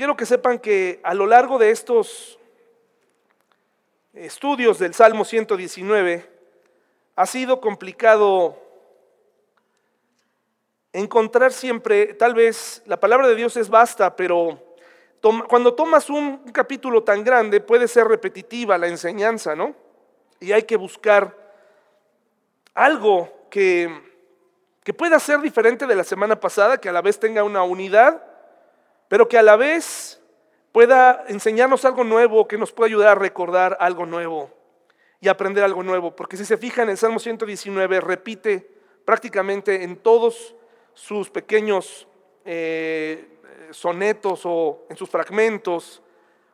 quiero que sepan que a lo largo de estos estudios del Salmo 119 ha sido complicado encontrar siempre, tal vez la palabra de Dios es basta, pero cuando tomas un, capítulo tan grande puede ser repetitiva la enseñanza, ¿no? Y hay que buscar algo que, que pueda ser diferente de la semana pasada, que a la vez tenga una unidad, pero que a la vez pueda enseñarnos algo nuevo, que nos pueda ayudar a recordar algo nuevo y aprender algo nuevo. Porque si se fijan, el Salmo 119 repite prácticamente en todos sus pequeños eh, sonetos o en sus fragmentos,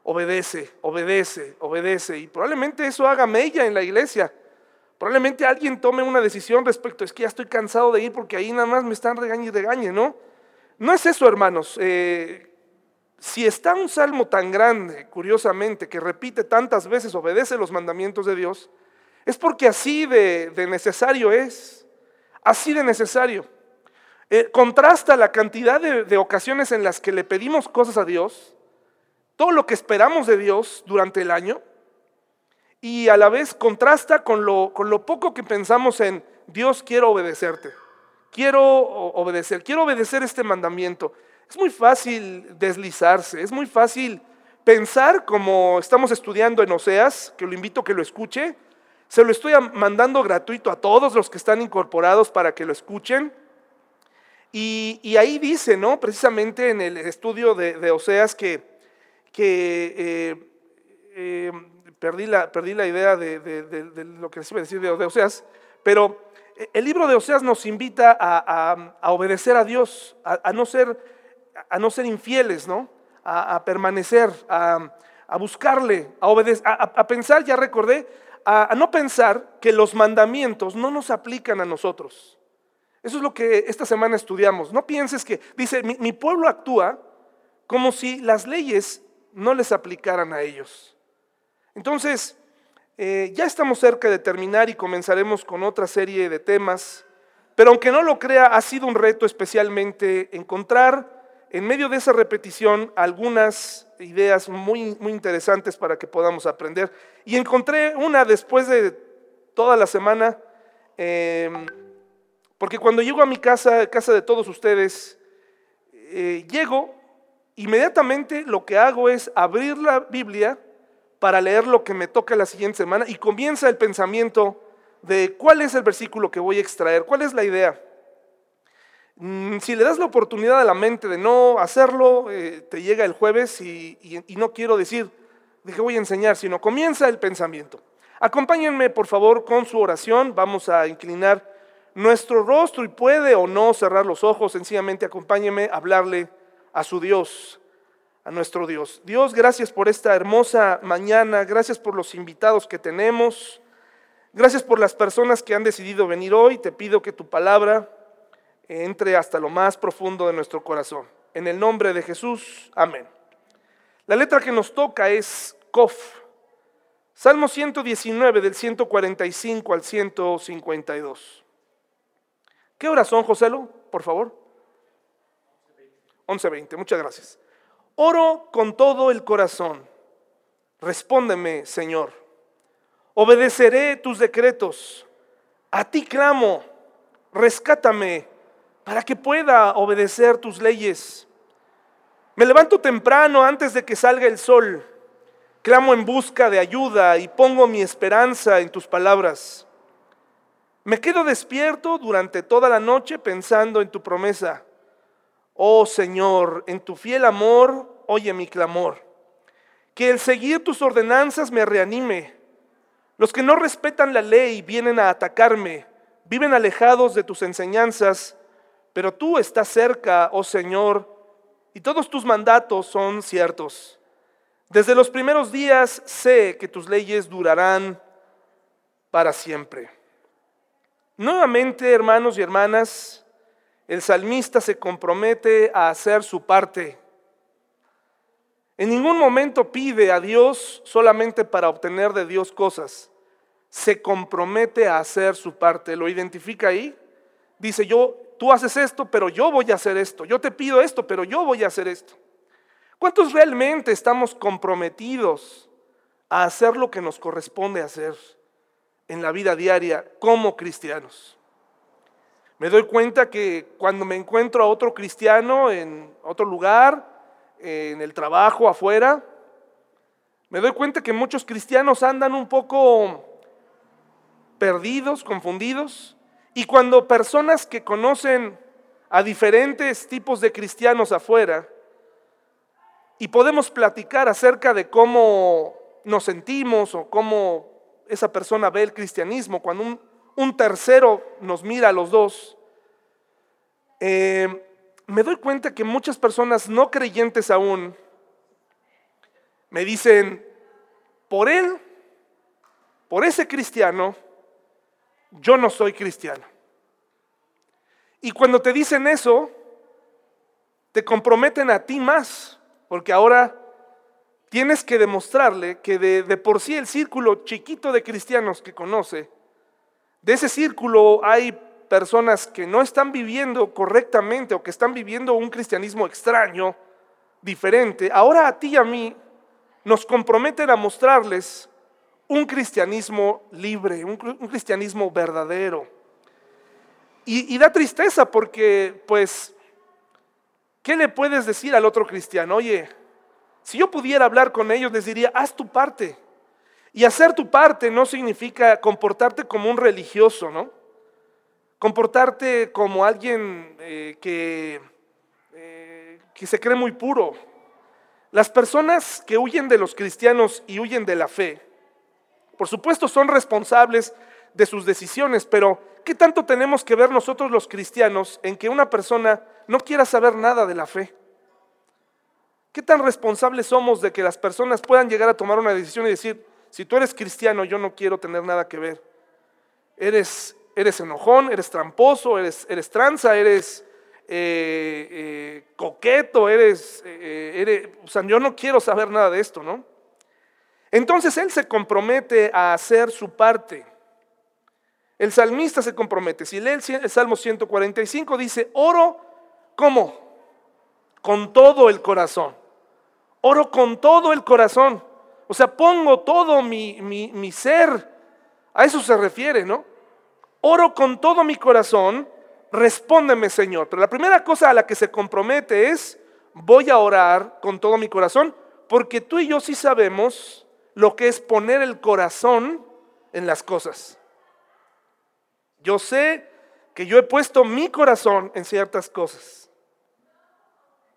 obedece, obedece, obedece. Y probablemente eso haga mella en la iglesia. Probablemente alguien tome una decisión respecto, es que ya estoy cansado de ir porque ahí nada más me están regañando y regañe, ¿no? No es eso, hermanos. Eh, si está un salmo tan grande, curiosamente, que repite tantas veces, obedece los mandamientos de Dios, es porque así de, necesario es, así de necesario. Eh, contrasta la cantidad de, ocasiones en las que le pedimos cosas a Dios, todo lo que esperamos de Dios durante el año, y a la vez contrasta con lo, con lo poco que pensamos en Dios quiero obedecerte, quiero obedecer, quiero obedecer este mandamiento. Es muy fácil deslizarse, es muy fácil pensar como estamos estudiando en Oseas, que lo invito a que lo escuche. Se lo estoy mandando gratuito a todos los que están incorporados para que lo escuchen. Y, ahí dice, ¿no? Precisamente en el estudio de, Oseas que, eh, eh, perdí, la, perdí, la, idea de, lo que les iba a decir de, Oseas, pero el libro de Oseas nos invita a, obedecer a Dios, a no ser a no ser infieles, ¿no? A, permanecer, a, buscarle, a obedecer, a, pensar, ya recordé, a, no pensar que los mandamientos no nos aplican a nosotros. Eso es lo que esta semana estudiamos. No pienses que, dice, mi, pueblo actúa como si las leyes no les aplicaran a ellos. Entonces, eh, ya estamos cerca de terminar y comenzaremos con otra serie de temas, pero aunque no lo crea, ha sido un reto especialmente encontrar en medio de esa repetición algunas ideas muy, muy interesantes para que podamos aprender. Y encontré una después de toda la semana, em, porque cuando llego a mi casa, casa de todos ustedes, eh, llego, inmediatamente lo que hago es abrir la Biblia para leer lo que me toca la siguiente semana y comienza el pensamiento de cuál es el versículo que voy a extraer, cuál es la idea. Mm, si le das la oportunidad a la mente de no hacerlo, eh, te llega el jueves y, no quiero decir de qué voy a enseñar, sino comienza el pensamiento. Acompáñenme por favor con su oración, vamos a inclinar nuestro rostro y puede o no cerrar los ojos, sencillamente acompáñenme a hablarle a su Dios, a nuestro Dios. Dios, gracias por esta hermosa mañana, gracias por los invitados que tenemos, gracias por las personas que han decidido venir hoy, te pido que tu palabra entre hasta lo más profundo de nuestro corazón. En el nombre de Jesús, amén. La letra que nos toca es Kof. Salmo 119 del 145 al 152. ¿Qué horas son, Joselo? Por favor. 11.20, muchas gracias. Oro con todo el corazón. Respóndeme, Señor. Obedeceré tus decretos. A ti clamo. Rescátame para que pueda obedecer tus leyes. Me levanto temprano antes de que salga el sol. Clamo en busca de ayuda y pongo mi esperanza en tus palabras. Me quedo despierto durante toda la noche pensando en tu promesa. Oh Señor, en tu fiel amor, oye mi clamor. Que el seguir tus ordenanzas me reanime. Los que no respetan la ley vienen a atacarme, viven alejados de tus enseñanzas pero tú estás cerca, oh Señor, y todos tus mandatos son ciertos. Desde los primeros días sé que tus leyes durarán para siempre. Nuevamente, hermanos y hermanas, el salmista se compromete a hacer su parte. En ningún momento pide a Dios solamente para obtener de Dios cosas. Se compromete a hacer su parte. ¿Lo identifica ahí? Dice, yo tú haces esto, pero yo voy a hacer esto. Yo te pido esto, pero yo voy a hacer esto. ¿Cuántos realmente estamos comprometidos a hacer lo que nos corresponde hacer en la vida diaria como cristianos? Me doy cuenta que cuando me encuentro a otro cristiano en otro lugar, en el trabajo, afuera, me doy cuenta que muchos cristianos andan un poco perdidos, confundidos, y cuando personas que conocen a diferentes tipos de cristianos afuera, y podemos platicar acerca de cómo nos sentimos o cómo esa persona ve el cristianismo, cuando un, tercero nos mira a los dos, eh, me doy cuenta que muchas personas no creyentes aún me dicen, por él, por ese cristiano, yo no soy cristiano. Y cuando te dicen eso, te comprometen a ti más, porque ahora tienes que demostrarle que de, de, por sí el círculo chiquito de cristianos que conoce, de ese círculo hay personas que no están viviendo correctamente o que están viviendo un cristianismo extraño, diferente. Ahora a ti y a mí nos comprometen a mostrarles un cristianismo libre, un, cristianismo verdadero. Y, da tristeza porque, pues, ¿qué le puedes decir al otro cristiano? Oye, si yo pudiera hablar con ellos, les diría, haz tu parte. Y hacer tu parte no significa comportarte como un religioso, ¿no? Comportarte como alguien eh, que, eh, que se cree muy puro, las personas que huyen de los cristianos y huyen de la fe, por supuesto son responsables de sus decisiones, pero ¿qué tanto tenemos que ver nosotros los cristianos en que una persona no quiera saber nada de la fe? ¿Qué tan responsables somos de que las personas puedan llegar a tomar una decisión y decir, si tú eres cristiano, yo no quiero tener nada que ver? Eres, eres enojón, eres tramposo, eres, eres tranza, eres eh, eh, coqueto, eres, eh, eres, o sea, yo no quiero saber nada de esto, ¿no? Entonces él se compromete a hacer su parte. El salmista se compromete. Si lee el Salmo 145, dice, oro, ¿cómo? Con todo el corazón. Oro con todo el corazón. O sea, pongo todo mi, mi, mi ser. A eso se refiere, ¿no? Oro con todo mi corazón respóndeme Señor. Pero la primera cosa a la que se compromete es, voy a orar con todo mi corazón, porque tú y yo sí sabemos lo que es poner el corazón en las cosas. Yo sé que yo he puesto mi corazón en ciertas cosas.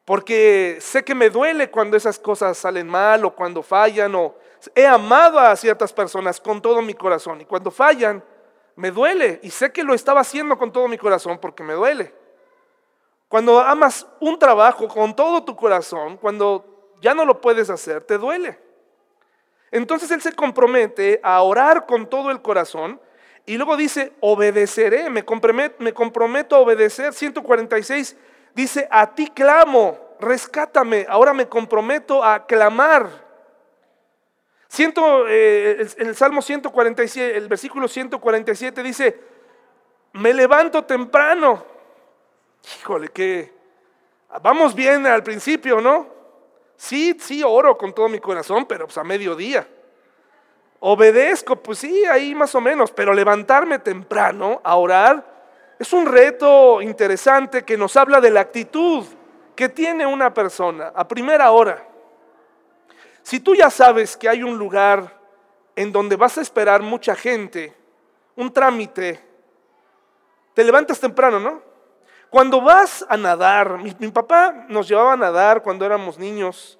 Porque sé que me duele cuando esas cosas salen mal o cuando fallan o he amado a ciertas personas con todo mi corazón y cuando fallan me duele y sé que lo estaba haciendo con todo mi corazón porque me duele. Cuando amas un trabajo con todo tu corazón, cuando ya no lo puedes hacer, te duele. Entonces él se compromete a orar con todo el corazón y luego dice, obedeceré, me comprometo, me comprometo a obedecer. 146 dice, a ti clamo, rescátame, ahora me comprometo a clamar. Siento, eh, en el Salmo 147, el versículo 147 dice, me levanto temprano. Híjole, que vamos bien al principio, ¿no? Sí, sí, oro con todo mi corazón, pero pues a mediodía. Obedezco, pues sí, ahí más o menos, pero levantarme temprano a orar es un reto interesante que nos habla de la actitud que tiene una persona a primera hora. Si tú ya sabes que hay un lugar en donde vas a esperar mucha gente, un trámite, te levantas temprano, ¿no? Cuando vas a nadar, mi, papá nos llevaba a nadar cuando éramos niños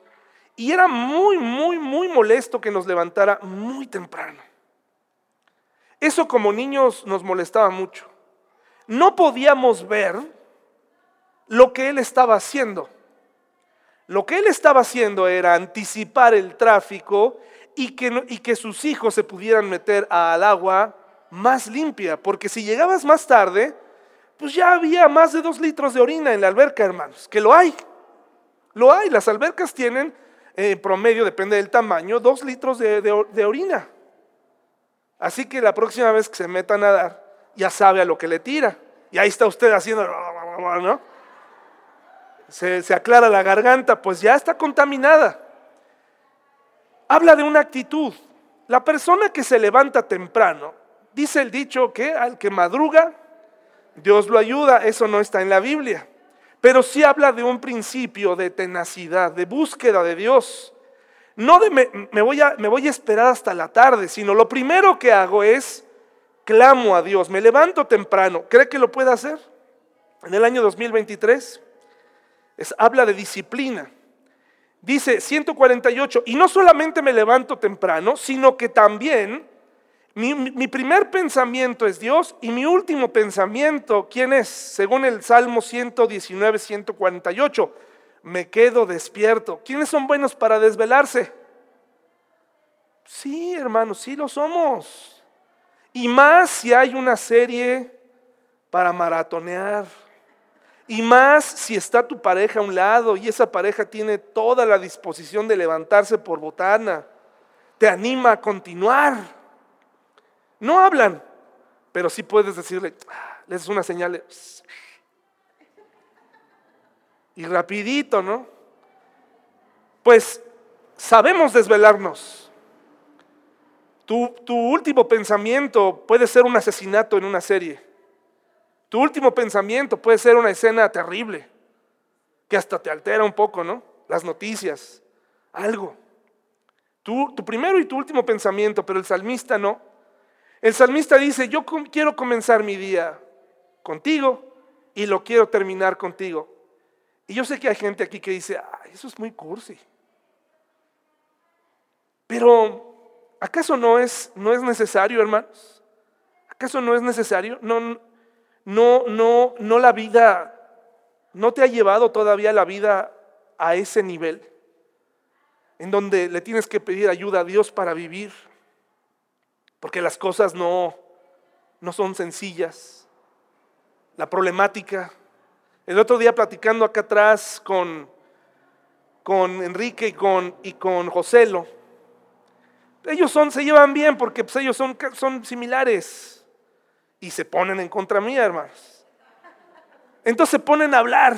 y era muy, muy, muy molesto que nos levantara muy temprano. Eso como niños nos molestaba mucho. No podíamos ver lo que él estaba haciendo. Lo que él estaba haciendo era anticipar el tráfico y que, y que sus hijos se pudieran meter al agua más limpia, porque si llegabas más tarde, pues ya había más de dos litros de orina en la alberca, hermanos, que lo hay. Lo hay, las albercas tienen en promedio, depende del tamaño, dos litros de, de orina. Así que la próxima vez que se meta a nadar, ya sabe a lo que le tira. Y ahí está usted haciendo, ¿no? se, se aclara la garganta, pues ya está contaminada. Habla de una actitud. La persona que se levanta temprano, dice el dicho que al que madruga, Dios lo ayuda. Eso no está en la Biblia. Pero sí habla de un principio de tenacidad, de búsqueda de Dios. No de me, voy a, me voy a esperar hasta la tarde, sino lo primero que hago es clamo a Dios, me levanto temprano. ¿Cree que lo puede hacer? En el año 2023 es, habla de disciplina. Dice 148, y no solamente me levanto temprano, sino que también mi, primer pensamiento es Dios y mi último pensamiento, ¿quién es? Según el Salmo 119, 148, me quedo despierto. ¿Quiénes son buenos para desvelarse? Sí, hermanos, sí lo somos. Y más si hay una serie para maratonear. Y más si está tu pareja a un lado y esa pareja tiene toda la disposición de levantarse por botana. Te anima a continuar. No hablan, pero sí puedes decirle, ah, les es una señal y rapidito, ¿no? Pues sabemos desvelarnos. Tu, tu, último pensamiento puede ser un asesinato en una serie. Tu último pensamiento puede ser una escena terrible, que hasta te altera un poco, ¿no? Las noticias, algo. Tu, tu primero y tu último pensamiento, pero el salmista no. El salmista dice, yo quiero comenzar mi día contigo y lo quiero terminar contigo. Y yo sé que hay gente aquí que dice, eso es muy cursi. Pero, ¿acaso no es, no es necesario, hermanos? ¿Acaso no es necesario? No, no, no, no la vida, no te ha llevado todavía la vida a ese nivel en donde le tienes que pedir ayuda a Dios para vivir porque las cosas no, no son sencillas. La problemática. El otro día platicando acá atrás con, con Enrique y con, y con Joselo, ellos son, se llevan bien porque pues, ellos son, son similares y se ponen en contra mía, hermanos. Entonces se ponen a hablar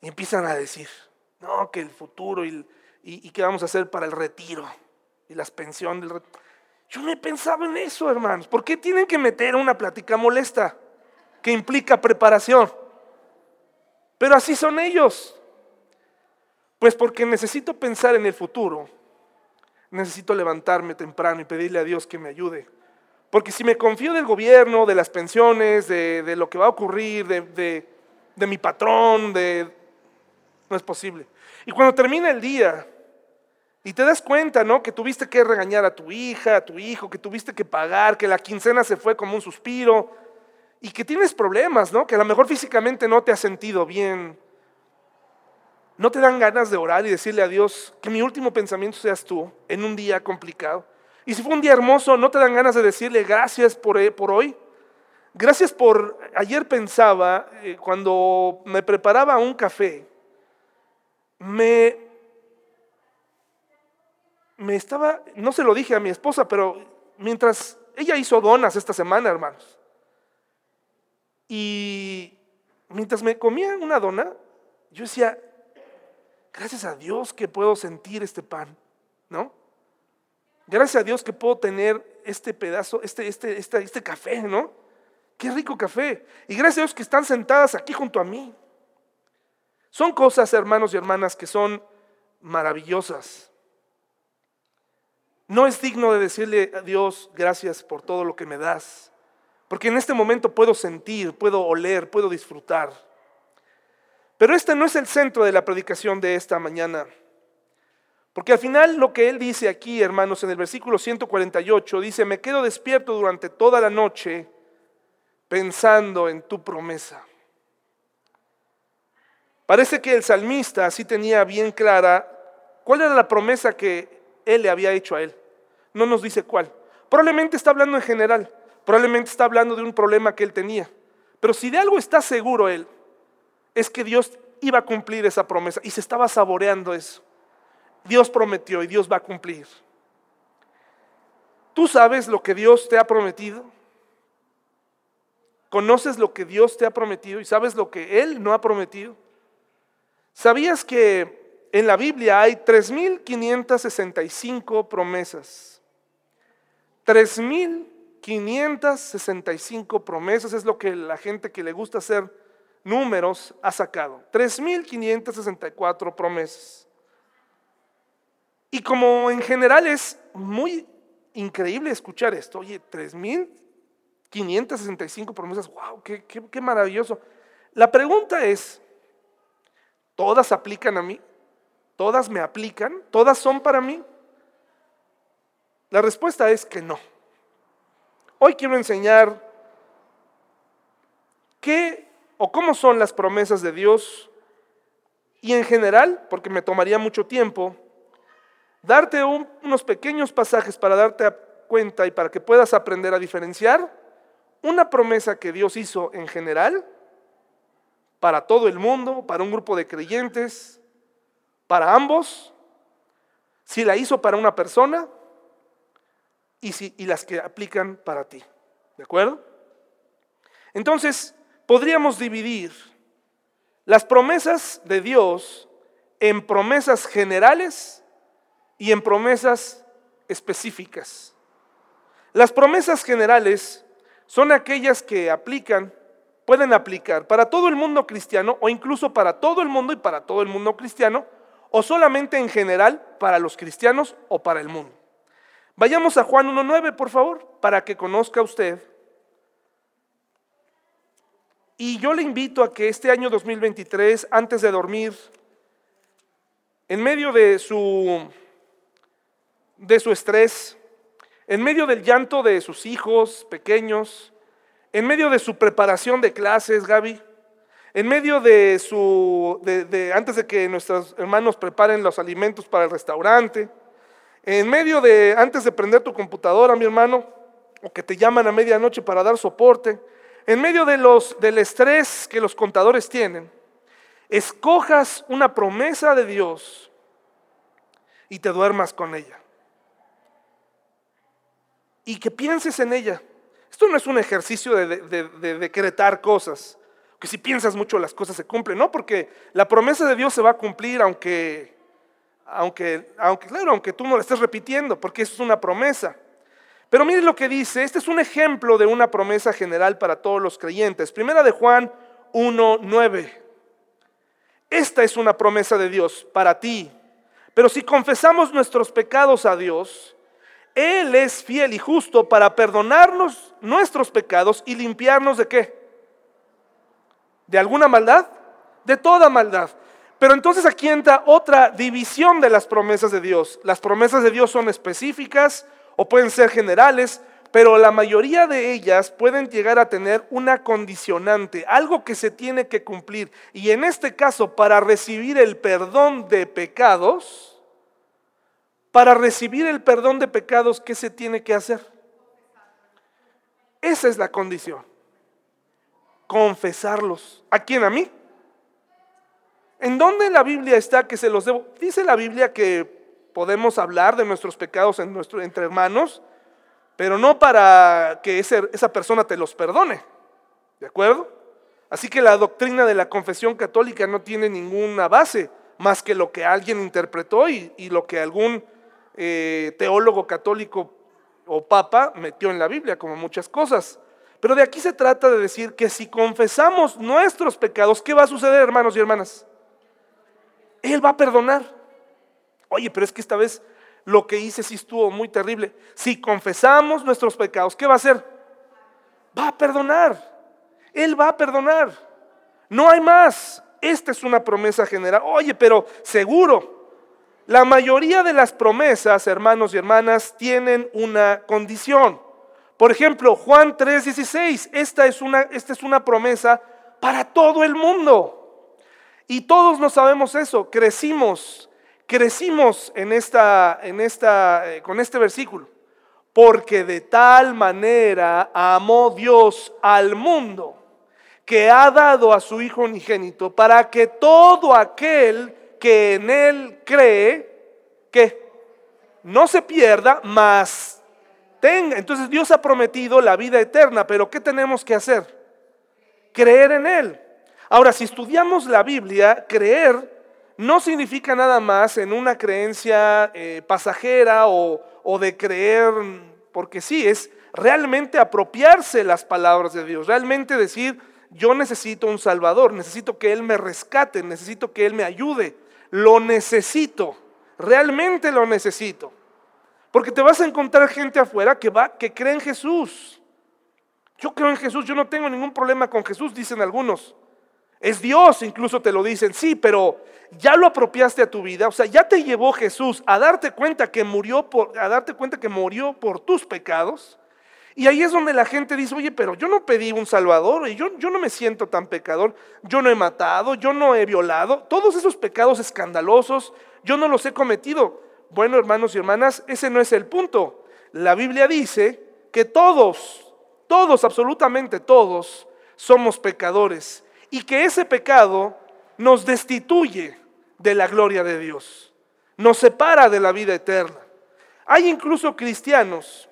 y empiezan a decir, no, que el futuro y, y, y qué vamos a hacer para el retiro y las pensiones del retiro. Yo no he pensado en eso, hermanos. ¿Por qué tienen que meter una plática molesta que implica preparación? Pero así son ellos. Pues porque necesito pensar en el futuro. Necesito levantarme temprano y pedirle a Dios que me ayude. Porque si me confío del gobierno, de las pensiones, de, lo que va a ocurrir, de, de mi patrón, de... no es posible. Y cuando termina el día, y te das cuenta, ¿no? Que tuviste que regañar a tu hija, a tu hijo, que tuviste que pagar, que la quincena se fue como un suspiro y que tienes problemas, ¿no? Que a lo mejor físicamente no te has sentido bien. No te dan ganas de orar y decirle a Dios que mi último pensamiento seas tú en un día complicado. Y si fue un día hermoso, no te dan ganas de decirle gracias por, eh, por hoy. Gracias por, ayer pensaba, eh, cuando me preparaba un café, me, me estaba, no se lo dije a mi esposa, pero mientras ella hizo donas esta semana, hermanos, y mientras me comía una dona, yo decía, gracias a Dios que puedo sentir este pan, ¿no? Gracias a Dios que puedo tener este pedazo, este, este, este, este café, ¿no? Qué rico café. Y gracias a Dios que están sentadas aquí junto a mí. Son cosas, hermanos y hermanas, que son maravillosas. No es digno de decirle a Dios gracias por todo lo que me das, porque en este momento puedo sentir, puedo oler, puedo disfrutar. Pero este no es el centro de la predicación de esta mañana. Porque al final lo que él dice aquí, hermanos, en el versículo 148, dice, me quedo despierto durante toda la noche pensando en tu promesa. Parece que el salmista sí tenía bien clara cuál era la promesa que él le había hecho a él. No nos dice cuál. Probablemente está hablando en general. Probablemente está hablando de un problema que él tenía. Pero si de algo está seguro él, es que Dios iba a cumplir esa promesa y se estaba saboreando eso. Dios prometió y Dios va a cumplir. ¿Tú sabes lo que Dios te ha prometido? ¿Conoces lo que Dios te ha prometido y sabes lo que Él no ha prometido? ¿Sabías que en la Biblia hay 3.565 promesas? 3.565 promesas es lo que la gente que le gusta hacer números ha sacado. 3.564 promesas. Y como en general es muy increíble escuchar esto, oye, 3.565 promesas, wow, qué, qué, qué maravilloso. La pregunta es, ¿todas aplican a mí? ¿Todas me aplican? ¿Todas son para mí? La respuesta es que no. Hoy quiero enseñar qué o cómo son las promesas de Dios y en general, porque me tomaría mucho tiempo, darte unos pequeños pasajes para darte cuenta y para que puedas aprender a diferenciar una promesa que Dios hizo en general para todo el mundo, para un grupo de creyentes, para ambos, si la hizo para una persona y, las que aplican para ti. ¿De acuerdo? Entonces, podríamos dividir las promesas de Dios en promesas generales y en promesas específicas. Las promesas generales son aquellas que aplican, pueden aplicar para todo el mundo cristiano o incluso para todo el mundo y para todo el mundo cristiano o solamente en general para los cristianos o para el mundo. Vayamos a Juan 1.9, por favor, para que conozca usted. Y yo le invito a que este año 2023, antes de dormir, en medio de su de su estrés, en medio del llanto de sus hijos pequeños, en medio de su preparación de clases, Gaby, en medio de su, de, antes de que nuestros hermanos preparen los alimentos para el restaurante, en medio de, antes de prender tu computadora, mi hermano, o que te llaman a medianoche para dar soporte, en medio de los, del estrés que los contadores tienen, escojas una promesa de Dios y te duermas con ella y que pienses en ella. Esto no es un ejercicio de, decretar cosas, que si piensas mucho las cosas se cumplen, no, porque la promesa de Dios se va a cumplir aunque, aunque, aunque, claro, aunque tú no la estés repitiendo, porque eso es una promesa. Pero mire lo que dice, este es un ejemplo de una promesa general para todos los creyentes. Primera de Juan 1.9. Esta es una promesa de Dios para ti. Pero si confesamos nuestros pecados a Dios, él es fiel y justo para perdonarnos nuestros pecados y limpiarnos de qué? ¿De alguna maldad? De toda maldad. Pero entonces aquí entra otra división de las promesas de Dios. Las promesas de Dios son específicas o pueden ser generales, pero la mayoría de ellas pueden llegar a tener una condicionante, algo que se tiene que cumplir. Y en este caso, para recibir el perdón de pecados, para recibir el perdón de pecados, ¿qué se tiene que hacer? Esa es la condición. Confesarlos. ¿A quién? ¿A mí? ¿En dónde la Biblia está que se los debo? Dice la Biblia que podemos hablar de nuestros pecados en nuestro, entre hermanos, pero no para que esa persona te los perdone. ¿De acuerdo? Así que la doctrina de la confesión católica no tiene ninguna base más que lo que alguien interpretó y, lo que algún eh, teólogo católico o papa metió en la Biblia, como muchas cosas. Pero de aquí se trata de decir que si confesamos nuestros pecados, ¿qué va a suceder, hermanos y hermanas? Él va a perdonar. Oye, pero es que esta vez lo que hice sí estuvo muy terrible. Si confesamos nuestros pecados, ¿qué va a hacer? Va a perdonar. Él va a perdonar. No hay más. Esta es una promesa general. Oye, pero seguro, la mayoría de las promesas, hermanos y hermanas, tienen una condición. Por ejemplo, Juan 3:16, esta, es una, esta es una promesa para todo el mundo. Y todos no sabemos eso, crecimos, crecimos en esta, en esta, eh, con este versículo. Porque de tal manera amó Dios al mundo que ha dado a su Hijo unigénito para que todo aquel que en Él cree que no se pierda, mas Entonces Dios ha prometido la vida eterna, pero ¿qué tenemos que hacer? Creer en Él. Ahora, si estudiamos la Biblia, creer no significa nada más en una creencia eh, pasajera o, o de creer, porque sí, es realmente apropiarse las palabras de Dios, realmente decir, yo necesito un Salvador, necesito que Él me rescate, necesito que Él me ayude, lo necesito, realmente lo necesito. Porque te vas a encontrar gente afuera que va, que cree en Jesús. Yo creo en Jesús, yo no tengo ningún problema con Jesús, dicen algunos. Es Dios, incluso te lo dicen, sí, pero ya lo apropiaste a tu vida, o sea, ya te llevó Jesús a darte cuenta que murió por, a darte cuenta que murió por tus pecados. Y ahí es donde la gente dice, oye, pero yo no pedí un salvador, y yo, yo no me siento tan pecador, yo no he matado, yo no he violado, todos esos pecados escandalosos, yo no los he cometido. Bueno, hermanos y hermanas, ese no es el punto. La Biblia dice que todos, todos, absolutamente todos, somos pecadores y que ese pecado nos destituye de la gloria de Dios, nos separa de la vida eterna. Hay incluso cristianos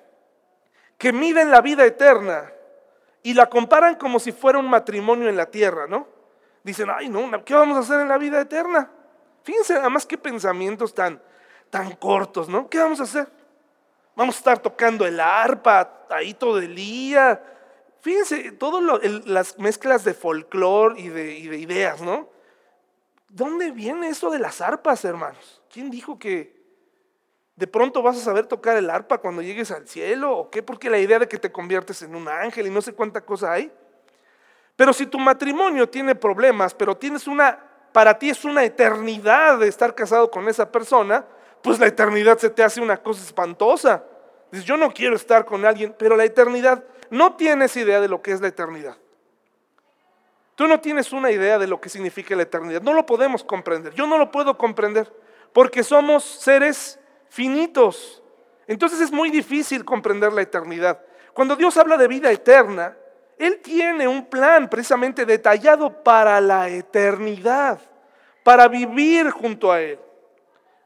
que miden la vida eterna y la comparan como si fuera un matrimonio en la tierra, ¿no? Dicen, ay, no, ¿qué vamos a hacer en la vida eterna? Fíjense además qué pensamientos tan, tan cortos, ¿no? ¿Qué vamos a hacer? Vamos a estar tocando el arpa ahí todo el día. Fíjense, todas las mezclas de folclore y de, y de ideas, ¿no? ¿Dónde viene eso de las arpas, hermanos? ¿Quién dijo que, ¿De pronto vas a saber tocar el arpa cuando llegues al cielo? ¿O qué? Porque la idea de que te conviertes en un ángel y no sé cuánta cosa hay. Pero si tu matrimonio tiene problemas, pero tienes una, para ti es una eternidad de estar casado con esa persona, pues la eternidad se te hace una cosa espantosa. Dices, yo no quiero estar con alguien, pero la eternidad, no tienes idea de lo que es la eternidad. Tú no tienes una idea de lo que significa la eternidad. No lo podemos comprender. Yo no lo puedo comprender porque somos seres finitos. Entonces es muy difícil comprender la eternidad. Cuando Dios habla de vida eterna, Él tiene un plan precisamente detallado para la eternidad, para vivir junto a Él.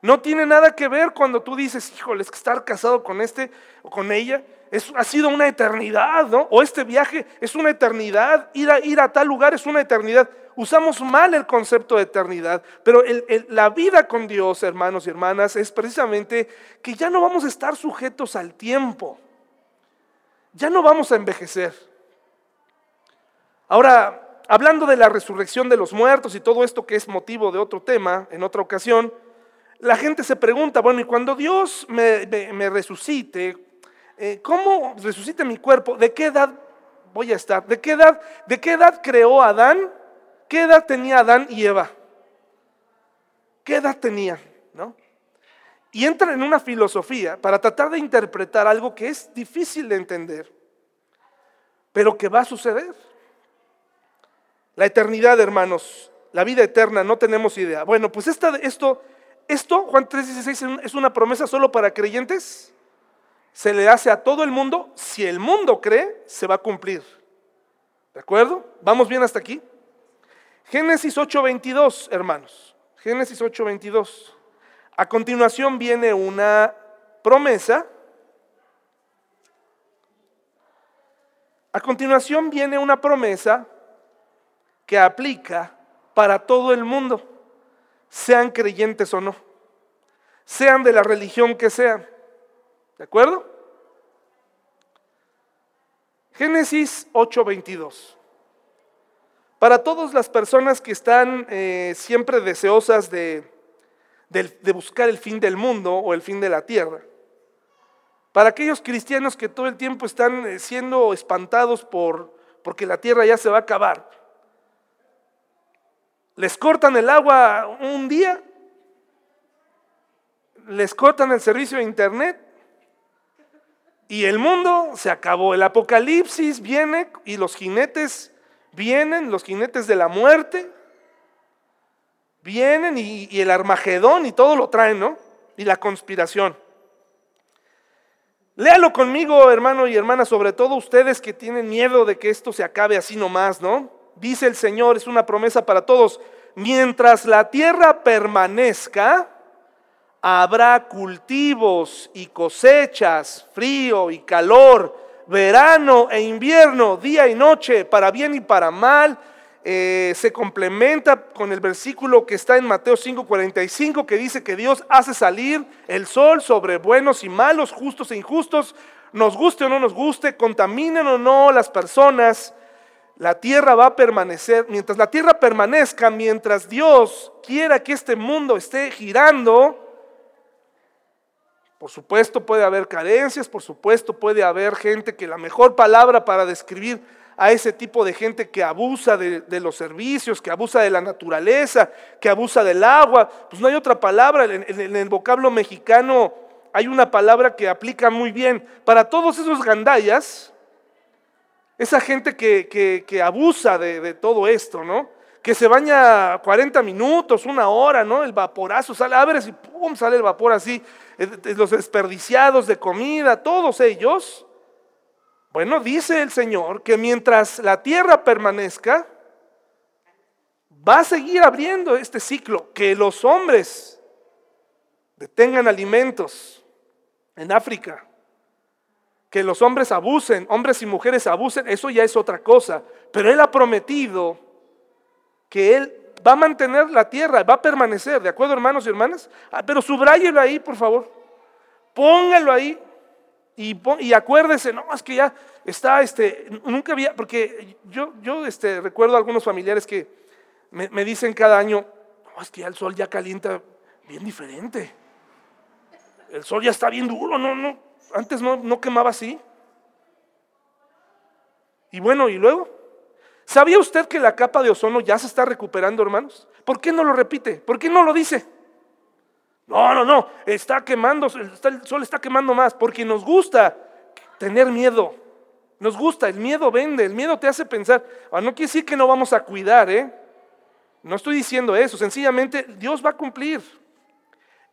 No tiene nada que ver cuando tú dices, híjole, que estar casado con este o con ella es, ha sido una eternidad, ¿no? O este viaje es una eternidad, ir a, ir a tal lugar es una eternidad. Usamos mal el concepto de eternidad, pero la vida con Dios, hermanos y hermanas, es precisamente que ya no vamos a estar sujetos al tiempo, ya no vamos a envejecer. Ahora, hablando de la resurrección de los muertos y todo esto que es motivo de otro tema, en otra ocasión, la gente se pregunta, bueno, y cuando Dios me, resucite, eh, ¿cómo resucite mi cuerpo? ¿De qué edad voy a estar? ¿De qué edad, de qué edad creó Adán? ¿Qué edad tenía Adán y Eva? ¿Qué edad tenían? ¿No? Y entra en una filosofía para tratar de interpretar algo que es difícil de entender, pero que va a suceder. La eternidad, hermanos, la vida eterna, no tenemos idea. Bueno, pues esta, esto esto, Juan 3:16, es una promesa solo para creyentes. Se le hace a todo el mundo. Si el mundo cree, se va a cumplir. ¿De acuerdo? ¿Vamos bien hasta aquí? Génesis 8:22, hermanos. Génesis 8:22. A continuación viene una promesa. A continuación viene una promesa que aplica para todo el mundo sean creyentes o no, sean de la religión que sean. ¿De acuerdo? Génesis 8:22. Para todas las personas que están eh, siempre deseosas de, de, buscar el fin del mundo o el fin de la tierra, para aquellos cristianos que todo el tiempo están eh, siendo espantados por, porque la tierra ya se va a acabar, les cortan el agua un día, les cortan el servicio de internet y el mundo se acabó. El apocalipsis viene y los jinetes vienen, los jinetes de la muerte, vienen y, el Armagedón y todo lo traen, ¿no? Y la conspiración. Léalo conmigo, hermano y hermana, sobre todo ustedes que tienen miedo de que esto se acabe así nomás, ¿no? Dice el Señor, es una promesa para todos, mientras la tierra permanezca, habrá cultivos y cosechas, frío y calor, verano e invierno, día y noche, para bien y para mal. eh, se complementa con el versículo que está en Mateo 5:45 que dice que Dios hace salir el sol sobre buenos y malos, justos e injustos, nos guste o no nos guste, contaminen o no las personas, la tierra va a permanecer, mientras la tierra permanezca, mientras Dios quiera que este mundo esté girando, por supuesto puede haber carencias, por supuesto puede haber gente que la mejor palabra para describir a ese tipo de gente que abusa de, los servicios, que abusa de la naturaleza, que abusa del agua. Pues no hay otra palabra. En, el vocablo mexicano hay una palabra que aplica muy bien. Para todos esos gandayas, esa gente que, abusa de, todo esto, ¿no? Que se baña 40 minutos, una hora, ¿no? El vaporazo sale, abres y pum, sale el vapor así. Eh, los desperdiciados de comida, todos ellos bueno, dice el Señor que mientras la tierra permanezca, va a seguir abriendo este ciclo, que los hombres detengan alimentos en África, que los hombres abusen, hombres y mujeres abusen, eso ya es otra cosa, pero Él ha prometido que Él va a mantener la tierra, va a permanecer, ¿de acuerdo hermanos y hermanas? Ah, pero subrayelo ahí, por favor, póngalo ahí, y, acuérdese, no, es que ya está, este, nunca había, porque yo, yo este, recuerdo a algunos familiares que me, dicen cada año, no, es que ya el sol ya calienta bien diferente. El sol ya está bien duro, no, no, antes no, no quemaba así. Y bueno, y luego, ¿sabía usted que la capa de ozono ya se está recuperando, hermanos? ¿Por qué no lo repite? ¿Por qué no lo dice? No, no, no, está quemando, el sol está quemando más, porque nos gusta tener miedo. Nos gusta, el miedo vende, el miedo te hace pensar, ah, no quiere decir que no vamos a cuidar, ¿eh? No estoy diciendo eso, sencillamente Dios va a cumplir.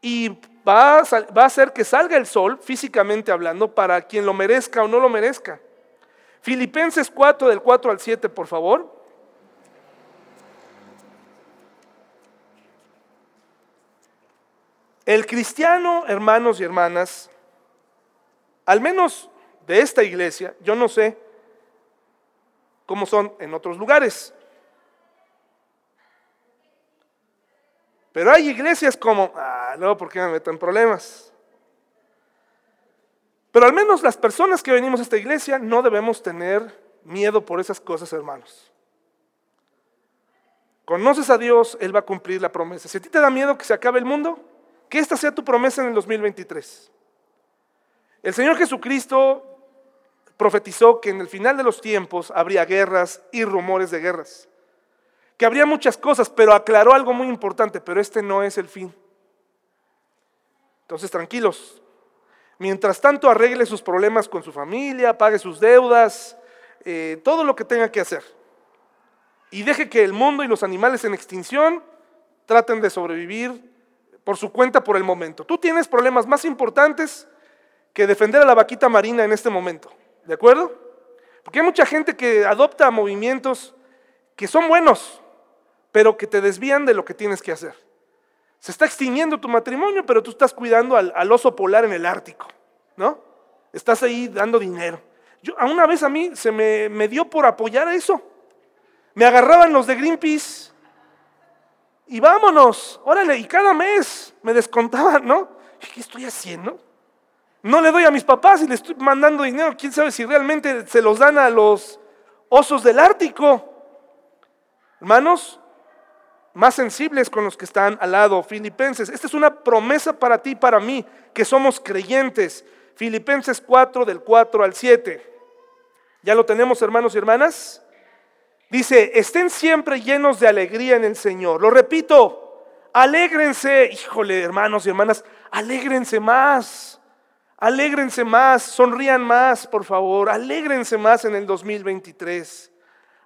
Y va a, va hacer que salga el sol, físicamente hablando, para quien lo merezca o no lo merezca. Filipenses 4 del 4 al 7, por favor. El cristiano, hermanos y hermanas, al menos de esta iglesia, yo no sé cómo son en otros lugares, pero hay iglesias como, ah, no, porque me meto en problemas? Pero al menos las personas que venimos a esta iglesia no debemos tener miedo por esas cosas, hermanos. Conoces a Dios, Él va a cumplir la promesa. Si a ti te da miedo que se acabe el mundo, que esta sea tu promesa en el 2023. El Señor Jesucristo profetizó que en el final de los tiempos habría guerras y rumores de guerras. Que habría muchas cosas, pero aclaró algo muy importante, pero este no es el fin. Entonces, tranquilos. Mientras tanto, arregle sus problemas con su familia, pague sus deudas, eh, todo lo que tenga que hacer. Y deje que el mundo y los animales en extinción traten de sobrevivir por su cuenta por el momento. Tú tienes problemas más importantes que defender a la vaquita marina en este momento. ¿De acuerdo? Porque hay mucha gente que adopta movimientos que son buenos, pero que te desvían de lo que tienes que hacer. Se está extinguiendo tu matrimonio, pero tú estás cuidando al, oso polar en el Ártico, ¿no? Estás ahí dando dinero. A una vez a mí se me, me dio por apoyar a eso. Me agarraban los de Greenpeace y vámonos, órale, y cada mes me descontaban, ¿no? ¿Qué estoy haciendo? No le doy a mis papás y le estoy mandando dinero, quién sabe si realmente se los dan a los osos del Ártico. Hermanos, más sensibles con los que están al lado, filipenses. Esta es una promesa para ti y para mí, que somos creyentes. Filipenses 4 del 4 al 7. ¿Ya lo tenemos, hermanos y hermanas? Dice, estén siempre llenos de alegría en el Señor. Lo repito, alégrense, híjole, hermanos y hermanas, alégrense más. Alégrense más, sonrían más, por favor. Alégrense más en el 2023.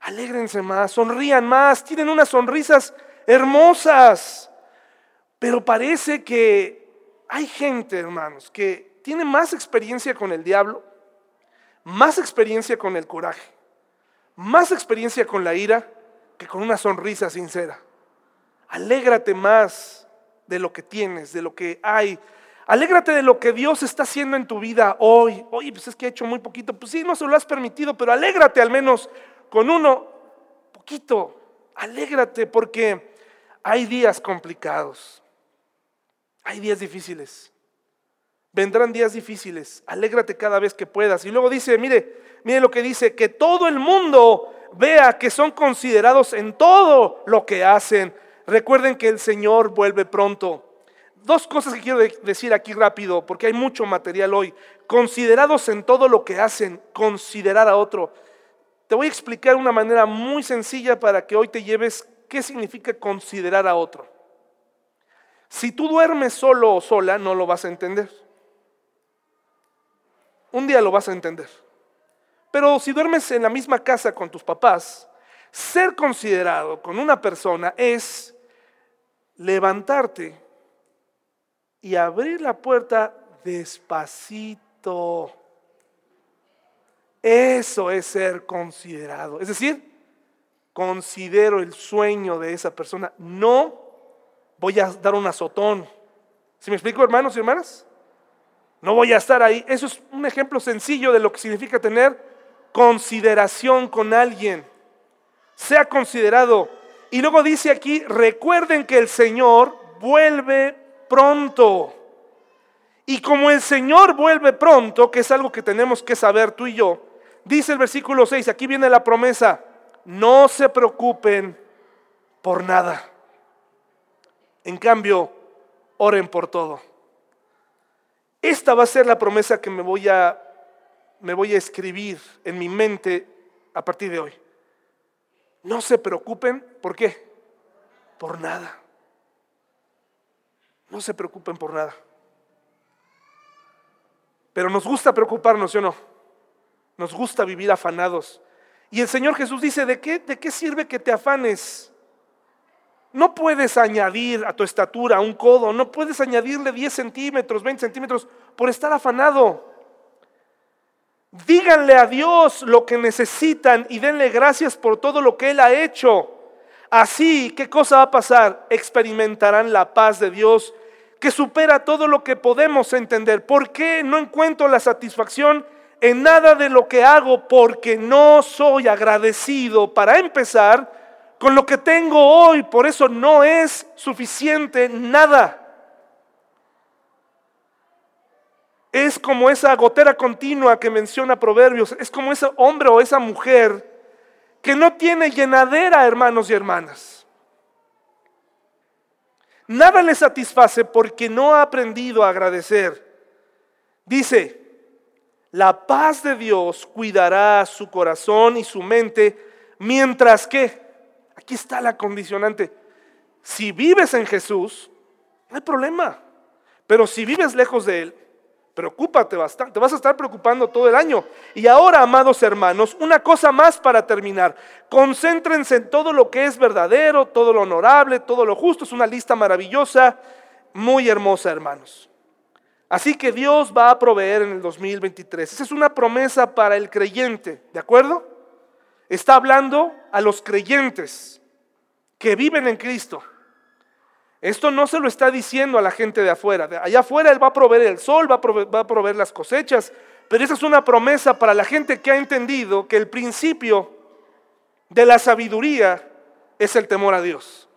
Alégrense más, sonrían más. Tienen unas sonrisas hermosas. Pero parece que hay gente, hermanos, que tiene más experiencia con el diablo, más experiencia con el coraje más experiencia con la ira que con una sonrisa sincera. Alégrate más de lo que tienes, de lo que hay. Alégrate de lo que Dios está haciendo en tu vida hoy. Oye, pues es que he hecho muy poquito. Pues sí, no se lo has permitido, pero alégrate al menos con uno poquito. Alégrate porque hay días complicados. Hay días difíciles. Vendrán días difíciles. Alégrate cada vez que puedas. Y luego dice, mire, mire lo que dice, que todo el mundo vea que son considerados en todo lo que hacen. Recuerden que el Señor vuelve pronto. Dos cosas que quiero decir aquí rápido, porque hay mucho material hoy. Considerados en todo lo que hacen, considerar a otro. Te voy a explicar una manera muy sencilla para que hoy te lleves qué significa considerar a otro. Si tú duermes solo o sola, no lo vas a entender. Un día lo vas a entender. Pero si duermes en la misma casa con tus papás, ser considerado con una persona es levantarte y abrir la puerta despacito. Eso es ser considerado. Es decir, considero el sueño de esa persona. No voy a dar un azotón. ¿Si me explico, hermanos y hermanas? No voy a estar ahí. Eso es un ejemplo sencillo de lo que significa tener consideración con alguien. Sea considerado. Y luego dice aquí, recuerden que el Señor vuelve pronto. Y como el Señor vuelve pronto, que es algo que tenemos que saber tú y yo, dice el versículo 6, aquí viene la promesa, no se preocupen por nada. En cambio, oren por todo. Esta va a ser la promesa que me voy a me voy a escribir en mi mente a partir de hoy. No se preocupen, ¿por qué? Por nada. No se preocupen por nada. Pero nos gusta preocuparnos, ¿sí o no? Nos gusta vivir afanados. Y el Señor Jesús dice, ¿de qué, de qué sirve que te afanes? No puedes añadir a tu estatura un codo, no puedes añadirle 10 centímetros, 20 centímetros por estar afanado. Díganle a Dios lo que necesitan y denle gracias por todo lo que Él ha hecho. Así, ¿qué cosa va a pasar? Experimentarán la paz de Dios que supera todo lo que podemos entender. ¿Por qué no encuentro la satisfacción en nada de lo que hago? Porque no soy agradecido para empezar con lo que tengo hoy. Por eso no es suficiente nada. es como esa gotera continua que menciona Proverbios, es como ese hombre o esa mujer que no tiene llenadera, hermanos y hermanas. Nada le satisface porque no ha aprendido a agradecer. Dice, la paz de Dios cuidará su corazón y su mente, mientras que, aquí está la condicionante, si vives en Jesús, no hay problema, pero si vives lejos de Él, Preocúpate bastante, te vas a estar preocupando todo el año. Y ahora, amados hermanos, una cosa más para terminar. Concéntrense en todo lo que es verdadero, todo lo honorable, todo lo justo. Es una lista maravillosa, muy hermosa, hermanos. Así que Dios va a proveer en el 2023. Esa es una promesa para el creyente, ¿de acuerdo? Está hablando a los creyentes que viven en Cristo. Esto no se lo está diciendo a la gente de afuera. allá afuera Él va a proveer el sol, va a proveer, va a proveer las cosechas, pero esa es una promesa para la gente que ha entendido que el principio de la sabiduría es el temor a Dios.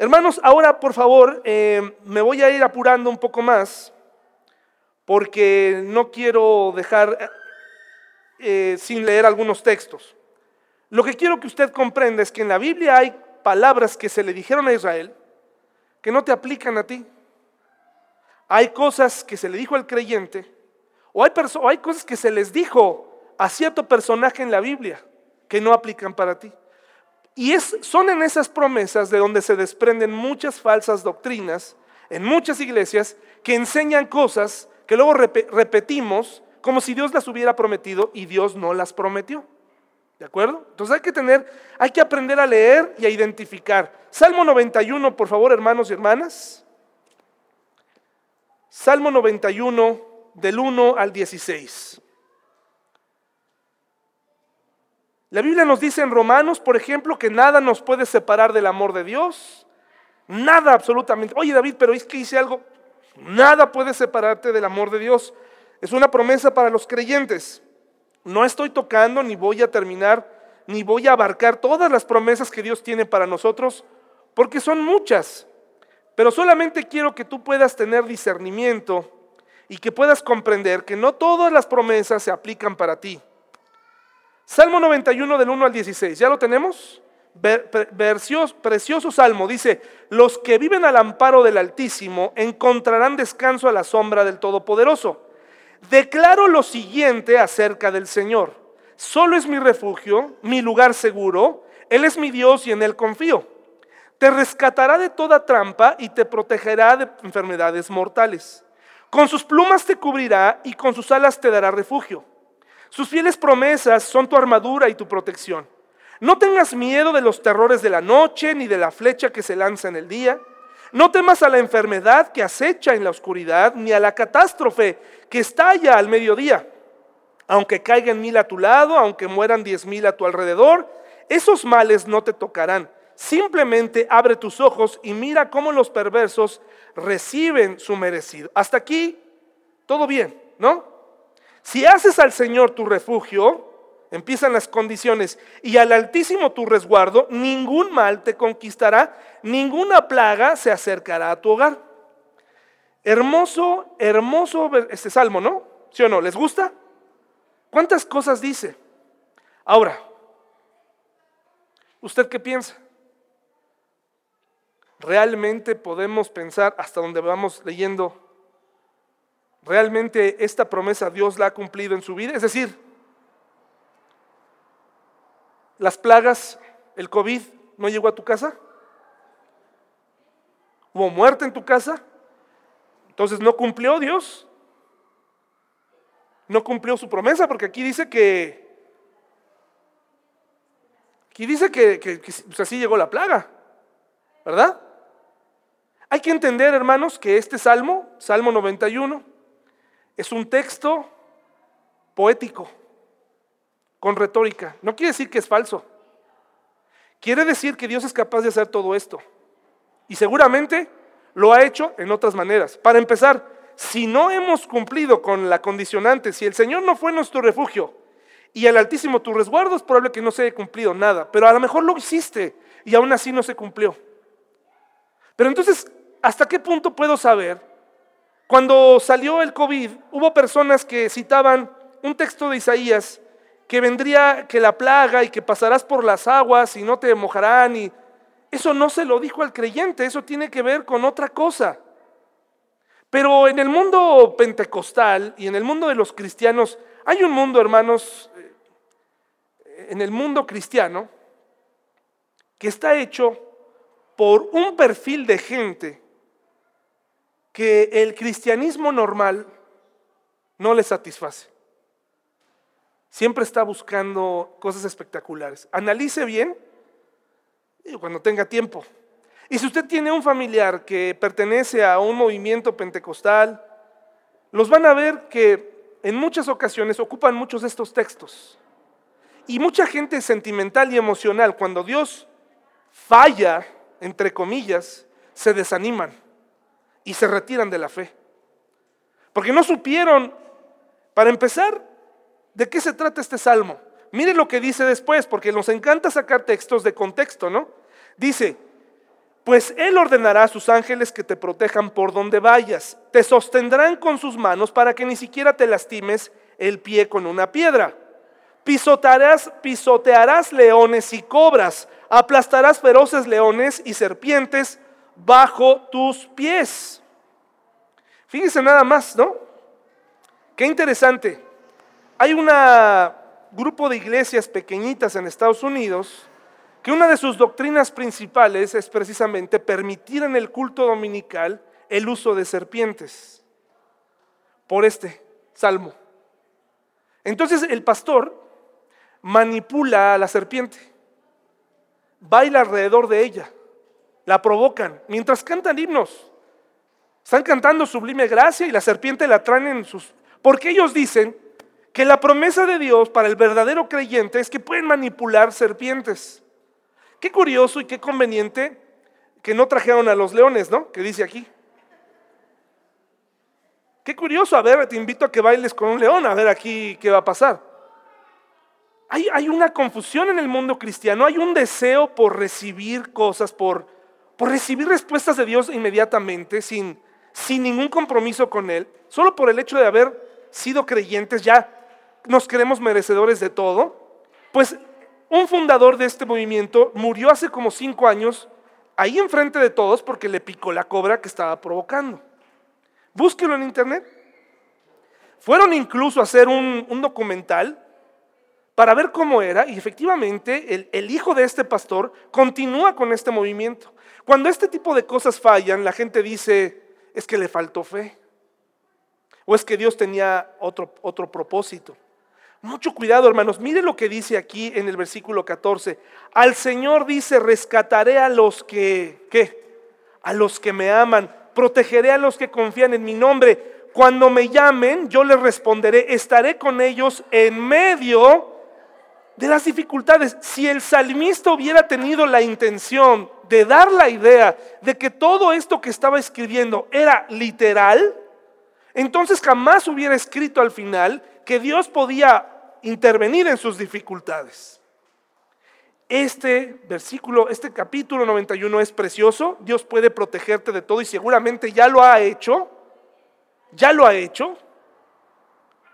Hermanos, ahora por favor eh, me voy a ir apurando un poco más porque no quiero dejar eh, sin leer algunos textos. Lo que quiero que usted comprenda es que en la Biblia hay palabras que se le dijeron a Israel que no te aplican a ti. Hay cosas que se le dijo al creyente o hay, hay cosas que se les dijo a cierto personaje en la Biblia que no aplican para ti. Y son en esas promesas de donde se desprenden muchas falsas doctrinas en muchas iglesias que enseñan cosas que luego repetimos como si Dios las hubiera prometido y Dios no las prometió. ¿De acuerdo? Entonces hay que tener, hay que aprender a leer y a identificar. Salmo 91, por favor, hermanos y hermanas. Salmo 91, del 1 al 16. La Biblia nos dice en Romanos, por ejemplo, que nada nos puede separar del amor de Dios. Nada absolutamente. Oye David, pero es que hice algo. Nada puede separarte del amor de Dios. Es una promesa para los creyentes. No estoy tocando ni voy a terminar ni voy a abarcar todas las promesas que Dios tiene para nosotros, porque son muchas. Pero solamente quiero que tú puedas tener discernimiento y que puedas comprender que no todas las promesas se aplican para ti. Salmo 91 del 1 al 16, ¿ya lo tenemos? precioso salmo, dice, los que viven al amparo del Altísimo encontrarán descanso a la sombra del Todopoderoso. Declaro lo siguiente acerca del Señor. Solo es mi refugio, mi lugar seguro, Él es mi Dios y en Él confío. Te rescatará de toda trampa y te protegerá de enfermedades mortales. Con sus plumas te cubrirá y con sus alas te dará refugio. Sus fieles promesas son tu armadura y tu protección. No tengas miedo de los terrores de la noche ni de la flecha que se lanza en el día. No temas a la enfermedad que acecha en la oscuridad, ni a la catástrofe que estalla al mediodía. Aunque caigan mil a tu lado, aunque mueran diez mil a tu alrededor, esos males no te tocarán. Simplemente abre tus ojos y mira cómo los perversos reciben su merecido. Hasta aquí, todo bien, ¿no? Si haces al Señor tu refugio, empiezan las condiciones, y al Altísimo tu resguardo, ningún mal te conquistará, ninguna plaga se acercará a tu hogar. Hermoso, hermoso este salmo, ¿no? ¿Sí o no? ¿Les gusta? ¿Cuántas cosas dice? Ahora, ¿usted qué piensa? ¿Realmente podemos pensar hasta donde vamos leyendo? ¿Realmente esta promesa Dios la ha cumplido en su vida? Es decir, las plagas, el COVID, no llegó a tu casa? ¿Hubo muerte en tu casa? Entonces no cumplió Dios. No cumplió su promesa porque aquí dice que... Aquí dice que, así llegó la plaga, ¿verdad? Hay que entender, hermanos, que este salmo, Salmo 91, es un texto poético con retórica. No quiere decir que es falso. Quiere decir que Dios es capaz de hacer todo esto. Y seguramente lo ha hecho en otras maneras. Para empezar, si no hemos cumplido con la condicionante, si el Señor no fue nuestro refugio y el Altísimo tu resguardo, es probable que no se haya cumplido nada. Pero a lo mejor lo hiciste y aún así no se cumplió. Pero entonces, ¿hasta qué punto puedo saber? Cuando salió el COVID, hubo personas que citaban un texto de Isaías que vendría que la plaga y que pasarás por las aguas y no te mojarán y eso no se lo dijo al creyente, eso tiene que ver con otra cosa. Pero en el mundo pentecostal y en el mundo de los cristianos, hay un mundo, hermanos, eh, en el mundo cristiano, que está hecho por un perfil de gente que el cristianismo normal no le satisface. Siempre está buscando cosas espectaculares. Analice bien cuando tenga tiempo. Y si usted tiene un familiar que pertenece a un movimiento pentecostal, los van a ver que en muchas ocasiones ocupan muchos de estos textos. Y mucha gente sentimental y emocional, cuando Dios falla, entre comillas, se desaniman y se retiran de la fe. Porque no supieron, para empezar, ¿De qué se trata este salmo? Mire lo que dice después, porque nos encanta sacar textos de contexto, ¿no? Dice, pues Él ordenará a sus ángeles que te protejan por donde vayas, te sostendrán con sus manos para que ni siquiera te lastimes el pie con una piedra. Pisotearás, pisotearás leones y cobras, aplastarás feroces leones y serpientes bajo tus pies. Fíjese nada más, ¿no? Qué interesante. Hay un grupo de iglesias pequeñitas en Estados Unidos que una de sus doctrinas principales es precisamente permitir en el culto dominical el uso de serpientes por este salmo. Entonces el pastor manipula a la serpiente, baila alrededor de ella, la provocan, mientras cantan himnos. Están cantando sublime gracia y la serpiente la traen en sus... Porque ellos dicen que la promesa de Dios para el verdadero creyente es que pueden manipular serpientes. Qué curioso y qué conveniente que no trajeron a los leones, ¿no? Que dice aquí. Qué curioso, a ver, te invito a que bailes con un león, a ver aquí qué va a pasar. hay, hay, una confusión en el mundo cristiano, hay un deseo por recibir cosas, por, por recibir respuestas de Dios inmediatamente, sin, sin ningún compromiso con Él, solo por el hecho de haber sido creyentes, ya nos creemos merecedores de todo. Pues un fundador de este movimiento murió hace como cinco años, ahí enfrente de todos, porque le picó la cobra que estaba provocando. Búsquelo en internet. Fueron incluso a hacer un, un documental para ver cómo era y efectivamente el, el, hijo de este pastor continúa con este movimiento. Cuando este tipo de cosas fallan, la gente dice, es que le faltó fe o es que Dios tenía otro, otro propósito. Mucho cuidado, hermanos. Mire lo que dice aquí en el versículo 14. Al Señor dice, rescataré a los que, ¿qué? A los que me aman, protegeré a los que confían en mi nombre. Cuando me llamen, yo les responderé, estaré con ellos en medio de las dificultades. Si el salmista hubiera tenido la intención de dar la idea de que todo esto que estaba escribiendo era literal, entonces jamás hubiera escrito al final que Dios podía intervenir en sus dificultades. Este versículo, este capítulo 91 es precioso. Dios puede protegerte de todo y seguramente ya lo ha hecho. Ya lo ha hecho.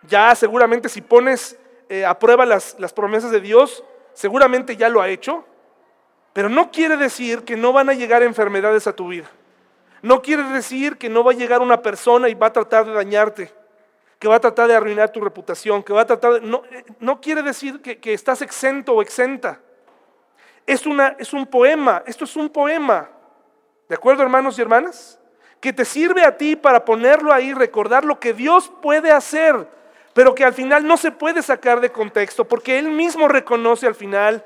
Ya seguramente si pones eh, aprueba las, las promesas de Dios, seguramente ya lo ha hecho, pero no quiere decir que no van a llegar enfermedades a tu vida. No quiere decir que no va a llegar una persona y va a tratar de dañarte, que va a tratar de arruinar tu reputación, que va a tratar de... No, eh, no quiere decir que, que, estás exento o exenta. Es, una, es un poema, esto es un poema. ¿De acuerdo, hermanos y hermanas? Que te sirve a ti para ponerlo ahí, recordar lo que Dios puede hacer pero que al final no se puede sacar de contexto, porque Él mismo reconoce al final,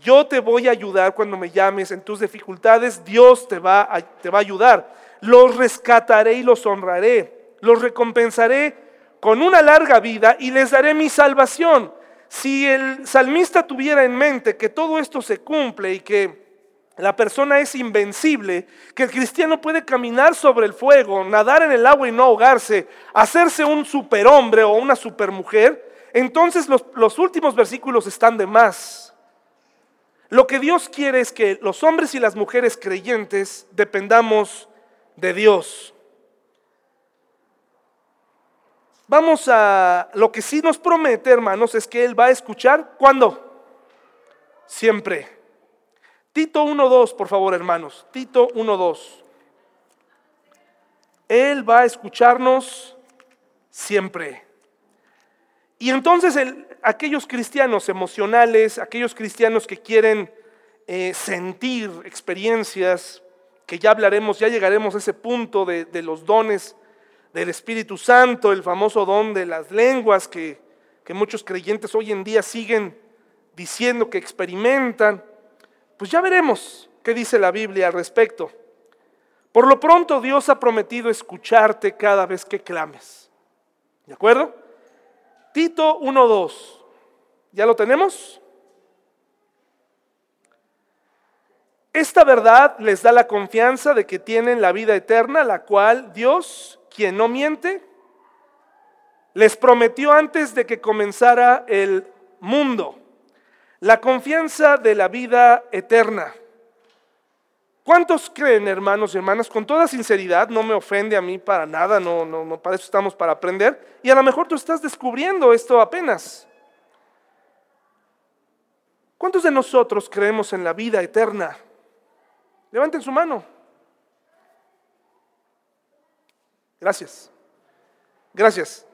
yo te voy a ayudar cuando me llames en tus dificultades, Dios te va a, te va a ayudar. Los rescataré y los honraré, los recompensaré con una larga vida y les daré mi salvación. Si el salmista tuviera en mente que todo esto se cumple y que la persona es invencible, que el cristiano puede caminar sobre el fuego, nadar en el agua y no ahogarse, hacerse un superhombre o una supermujer, entonces los, los últimos versículos están de más. Lo que Dios quiere es que los hombres y las mujeres creyentes dependamos de Dios. Vamos a lo que sí nos promete, hermanos, es que Él va a escuchar. ¿Cuándo? Siempre. Tito 1.2, por favor, hermanos. Tito 1.2. Él va a escucharnos siempre. Y entonces aquellos cristianos emocionales, aquellos cristianos que quieren eh, sentir experiencias, que ya hablaremos, ya llegaremos a ese punto de, de, los dones del Espíritu Santo, el famoso don de las lenguas que, que muchos creyentes hoy en día siguen diciendo que experimentan. Pues ya veremos qué dice la Biblia al respecto. Por lo pronto Dios ha prometido escucharte cada vez que clames. ¿De acuerdo? Tito 1.2. ¿Ya lo tenemos? Esta verdad les da la confianza de que tienen la vida eterna, la cual Dios, quien no miente, les prometió antes de que comenzara el mundo. La confianza de la vida eterna. ¿Cuántos creen, hermanos y hermanas? Con toda sinceridad, no me ofende a mí para nada, no, no, para eso estamos para aprender. Y a lo mejor tú estás descubriendo esto apenas. ¿Cuántos de nosotros creemos en la vida eterna? Levanten su mano. Gracias. Gracias.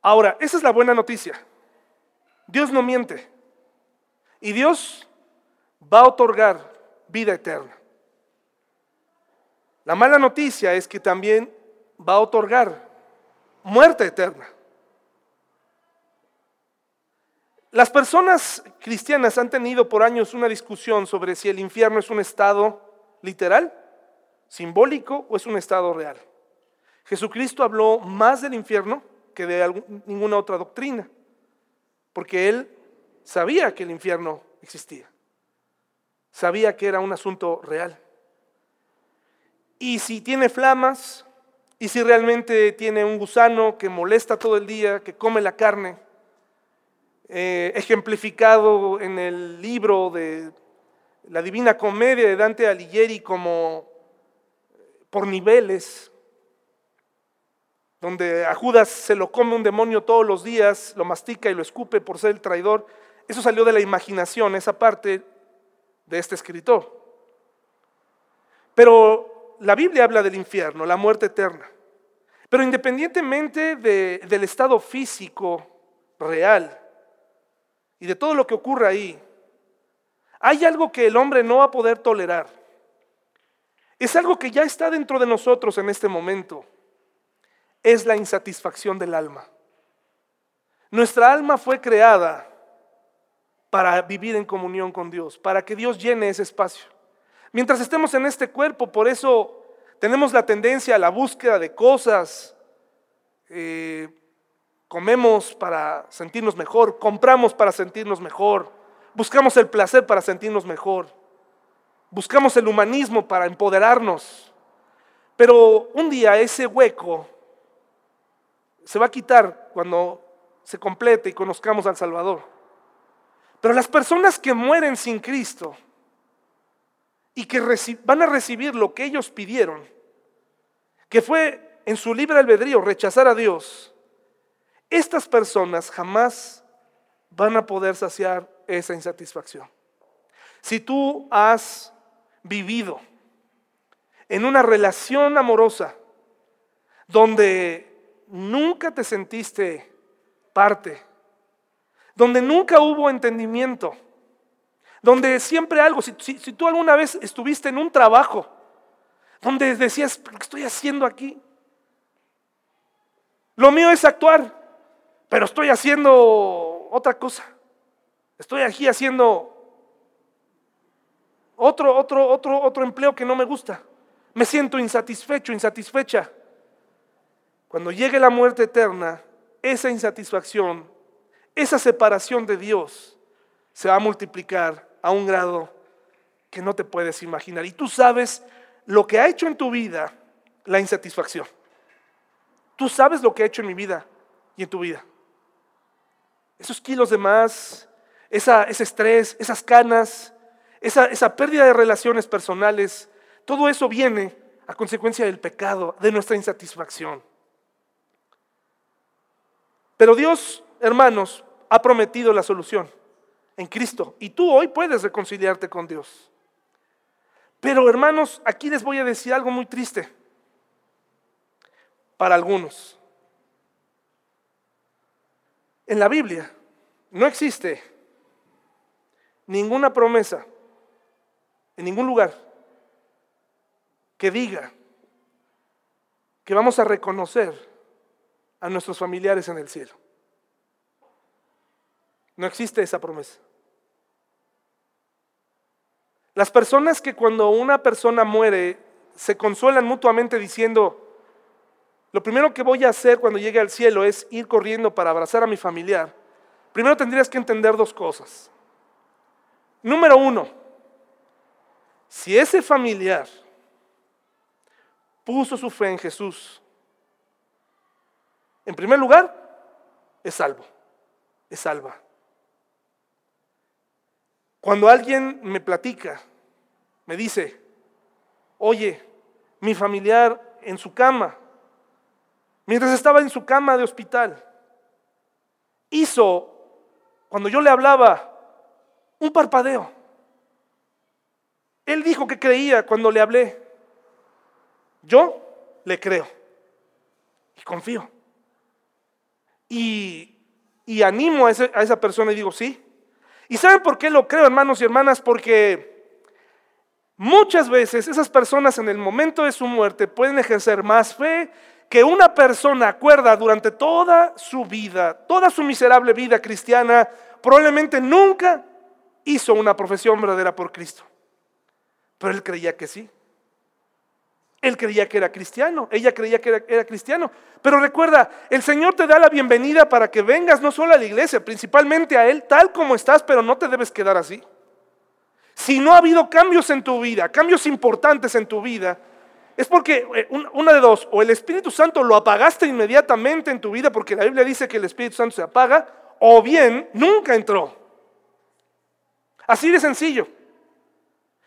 Ahora, esa es la buena noticia. Dios no miente. Y Dios va a otorgar vida eterna. La mala noticia es que también va a otorgar muerte eterna. Las personas cristianas han tenido por años una discusión sobre si el infierno es un estado literal, simbólico o es un estado real. Jesucristo habló más del infierno que de ninguna otra doctrina porque él sabía que el infierno existía, sabía que era un asunto real. Y si tiene flamas, y si realmente tiene un gusano que molesta todo el día, que come la carne, eh, ejemplificado en el libro de la Divina Comedia de Dante Alighieri como por niveles, donde a Judas se lo come un demonio todos los días, lo mastica y lo escupe por ser el traidor. Eso salió de la imaginación, esa parte de este escritor. Pero la Biblia habla del infierno, la muerte eterna. Pero independientemente del estado físico real y de todo lo que ocurre ahí, hay algo que el hombre no va a poder tolerar. Es algo que ya está dentro de nosotros en este momento. Es la insatisfacción del alma. Nuestra alma fue creada para vivir en comunión con Dios, para que Dios llene ese espacio. Mientras estemos en este cuerpo, por eso tenemos la tendencia a la búsqueda de cosas, eh, comemos para sentirnos mejor, compramos para sentirnos mejor, buscamos el placer para sentirnos mejor, buscamos el humanismo para empoderarnos. Pero un día ese hueco se va a quitar cuando se complete y conozcamos al Salvador. Pero las personas que mueren sin Cristo, y que van a recibir lo que ellos pidieron, que fue en su libre albedrío rechazar a Dios, estas personas jamás van a poder saciar esa insatisfacción. Si tú has vivido en una relación amorosa donde nunca te sentiste parte, donde nunca hubo entendimiento, donde siempre algo, si, tú alguna vez estuviste en un trabajo, donde decías, ¿qué estoy haciendo aquí? Lo mío es actuar, pero estoy haciendo otra cosa. Estoy aquí haciendo otro, otro, otro, otro empleo que no me gusta. Me siento insatisfecho, insatisfecha. Cuando llegue la muerte eterna, esa insatisfacción, esa separación de Dios se va a multiplicar a un grado que no te puedes imaginar. Y tú sabes lo que ha hecho en tu vida la insatisfacción. Tú sabes lo que ha hecho en mi vida y en tu vida. Esos kilos de más, ese estrés, esas canas, esa, esa pérdida de relaciones personales, todo eso viene a consecuencia del pecado, de nuestra insatisfacción. Pero Dios, hermanos, ha prometido la solución en Cristo. Y tú hoy puedes reconciliarte con Dios. Pero hermanos, aquí les voy a decir algo muy triste para algunos. En la Biblia no existe ninguna promesa en ningún lugar que diga que vamos a reconocer a nuestros familiares en el cielo. No existe esa promesa. Las personas que cuando una persona muere se consuelan mutuamente diciendo, lo primero que voy a hacer cuando llegue al cielo es ir corriendo para abrazar a mi familiar. Primero tendrías que entender dos cosas. Número uno, si ese familiar puso su fe en Jesús, en primer lugar, es salvo, es salva. Cuando alguien me platica, me dice, oye, mi familiar en su cama, mientras estaba en su cama de hospital, hizo, cuando yo le hablaba, un parpadeo. Él dijo que creía cuando le hablé. Yo le creo y confío. Y, animo a, a esa persona y digo, sí, ¿Y saben por qué lo creo, hermanos y hermanas? Porque muchas veces esas personas en el momento de su muerte pueden ejercer más fe que una persona acuerda durante toda su vida, toda su miserable vida cristiana, probablemente nunca hizo una profesión verdadera por Cristo. Pero él creía que sí. Él creía que era cristiano, ella creía que era, cristiano. Pero recuerda, el Señor te da la bienvenida para que vengas no solo a la iglesia, principalmente a Él, tal como estás, pero no te debes quedar así. Si no ha habido cambios en tu vida, cambios importantes en tu vida, es porque eh, una de dos, o el Espíritu Santo lo apagaste inmediatamente en tu vida, porque la Biblia dice que el Espíritu Santo se apaga, o bien nunca entró. Así de sencillo.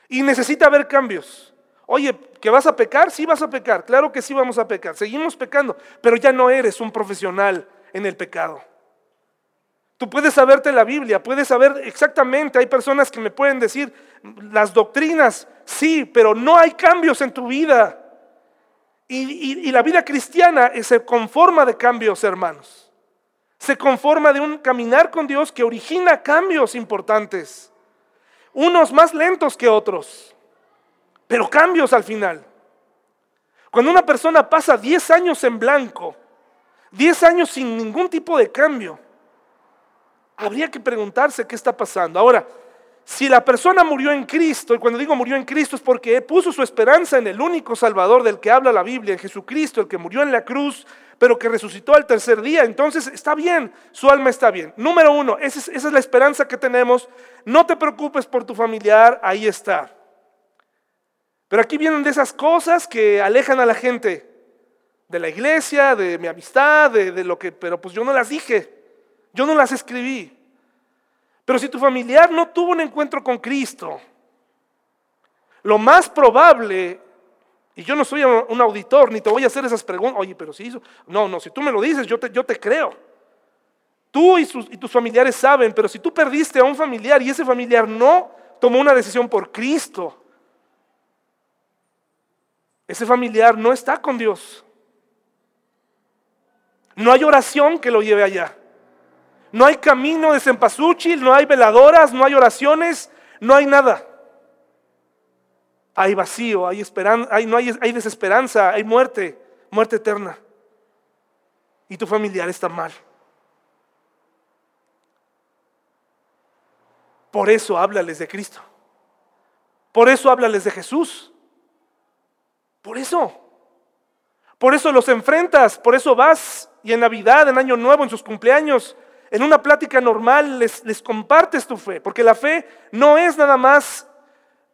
Y necesita haber cambios. Oye, ¿que vas a pecar? Sí vas a pecar. Claro que sí vamos a pecar. Seguimos pecando, pero ya no eres un profesional en el pecado. Tú puedes saberte la Biblia, puedes saber exactamente, hay personas que me pueden decir las doctrinas, sí, pero no hay cambios en tu vida. Y, y la vida cristiana se conforma de cambios, hermanos. Se conforma de un caminar con Dios que origina cambios importantes. Unos más lentos que otros, pero cambios al final. Cuando una persona pasa 10 años en blanco, 10 años sin ningún tipo de cambio, habría que preguntarse qué está pasando. Ahora, si la persona murió en Cristo, y cuando digo murió en Cristo es porque puso su esperanza en el único Salvador del que habla la Biblia, en Jesucristo, el que murió en la cruz, pero que resucitó al tercer día, entonces está bien, su alma está bien. Número uno, esa es, esa es la esperanza que tenemos. No te preocupes por tu familiar, ahí está. Pero aquí vienen de esas cosas que alejan a la gente de la iglesia, de mi amistad, de, lo que, pero pues yo no las dije. Yo no las escribí. Pero si tu familiar no tuvo un encuentro con Cristo, lo más probable, y yo no soy un auditor, ni te voy a hacer esas preguntas, oye, pero si hizo, no, no, si tú me lo dices, yo te, yo te creo. Tú y tus familiares saben, pero si tú perdiste a un familiar y ese familiar no tomó una decisión por Cristo, ese familiar no está con Dios. No hay oración que lo lleve allá. No hay camino de cempasúchil, no hay veladoras, no hay oraciones, no hay nada. Hay vacío, hay esperanza, hay, hay desesperanza, hay muerte, muerte eterna. Y tu familiar está mal. Por eso háblales de Cristo. Por eso háblales de Jesús. Por eso. Por eso los enfrentas, por eso vas y en Navidad, en Año Nuevo, en sus cumpleaños, en una plática normal les, compartes tu fe, porque la fe no es nada más,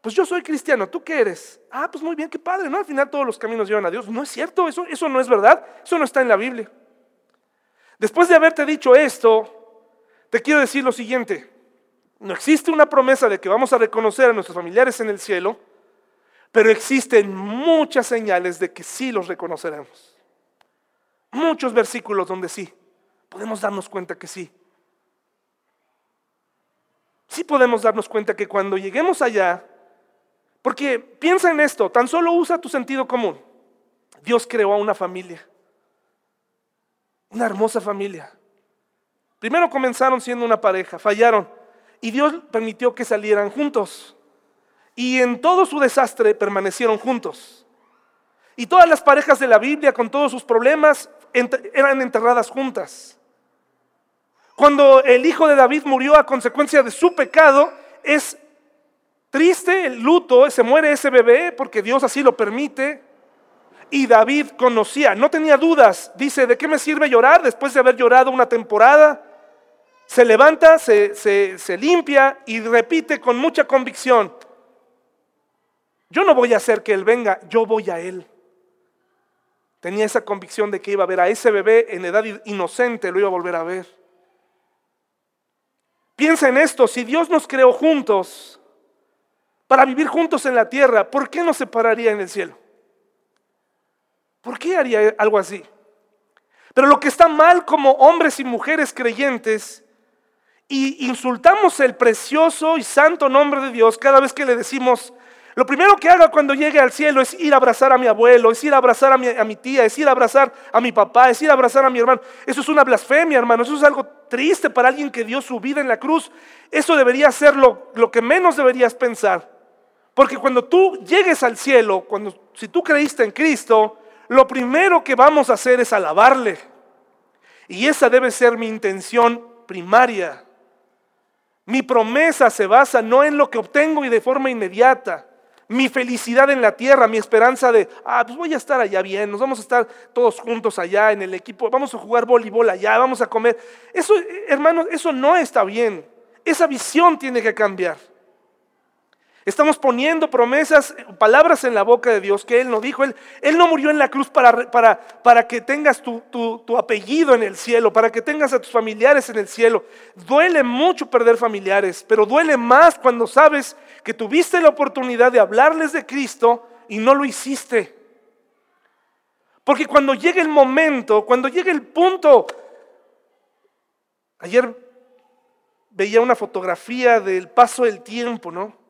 pues yo soy cristiano, ¿tú qué eres? Ah, pues muy bien, qué padre, ¿no? Al final todos los caminos llevan a Dios. No es cierto, eso, eso no es verdad, eso no está en la Biblia. Después de haberte dicho esto, te quiero decir lo siguiente, no existe una promesa de que vamos a reconocer a nuestros familiares en el cielo, pero existen muchas señales de que sí los reconoceremos. Muchos versículos donde sí podemos darnos cuenta que sí. Sí podemos darnos cuenta que cuando lleguemos allá, porque piensa en esto, tan solo usa tu sentido común. Dios creó a una familia, una hermosa familia. Primero comenzaron siendo una pareja, fallaron y Dios permitió que salieran juntos. Y en todo su desastre permanecieron juntos. Y todas las parejas de la Biblia, con todos sus problemas, eran enterradas juntas. Cuando el hijo de David murió a consecuencia de su pecado, es triste el luto, se muere ese bebé porque Dios así lo permite. Y David conocía, no tenía dudas, dice, ¿de qué me sirve llorar después de haber llorado una temporada? Se levanta, se, se limpia y repite con mucha convicción, yo no voy a hacer que Él venga, yo voy a Él. Tenía esa convicción de que iba a ver a ese bebé en edad inocente, lo iba a volver a ver. Piensa en esto, si Dios nos creó juntos para vivir juntos en la tierra, ¿por qué nos separaría en el cielo? ¿Por qué haría algo así? Pero lo que está mal como hombres y mujeres creyentes, y insultamos el precioso y santo nombre de Dios cada vez que le decimos, lo primero que haga cuando llegue al cielo es ir a abrazar a mi abuelo, es ir a abrazar a mi, a mi, tía, es ir a abrazar a mi papá, es ir a abrazar a mi hermano. Eso es una blasfemia, hermano. Eso es algo triste para alguien que dio su vida en la cruz. Eso debería ser lo, lo que menos deberías pensar. Porque cuando tú llegues al cielo, cuando, si tú creíste en Cristo, lo primero que vamos a hacer es alabarle. Y esa debe ser mi intención primaria. Mi promesa se basa no en lo que obtengo y de forma inmediata, mi felicidad en la tierra, mi esperanza de, ah, pues voy a estar allá bien, nos vamos a estar todos juntos allá en el equipo, vamos a jugar voleibol allá, vamos a comer. Eso, hermanos, eso no está bien. Esa visión tiene que cambiar. Estamos poniendo promesas, palabras en la boca de Dios que Él no dijo. Él, él no murió en la cruz para, para, para que tengas tu, tu, apellido en el cielo, para que tengas a tus familiares en el cielo. Duele mucho perder familiares, pero duele más cuando sabes que tuviste la oportunidad de hablarles de Cristo y no lo hiciste. Porque cuando llegue el momento, cuando llegue el punto, ayer veía una fotografía del paso del tiempo, ¿no?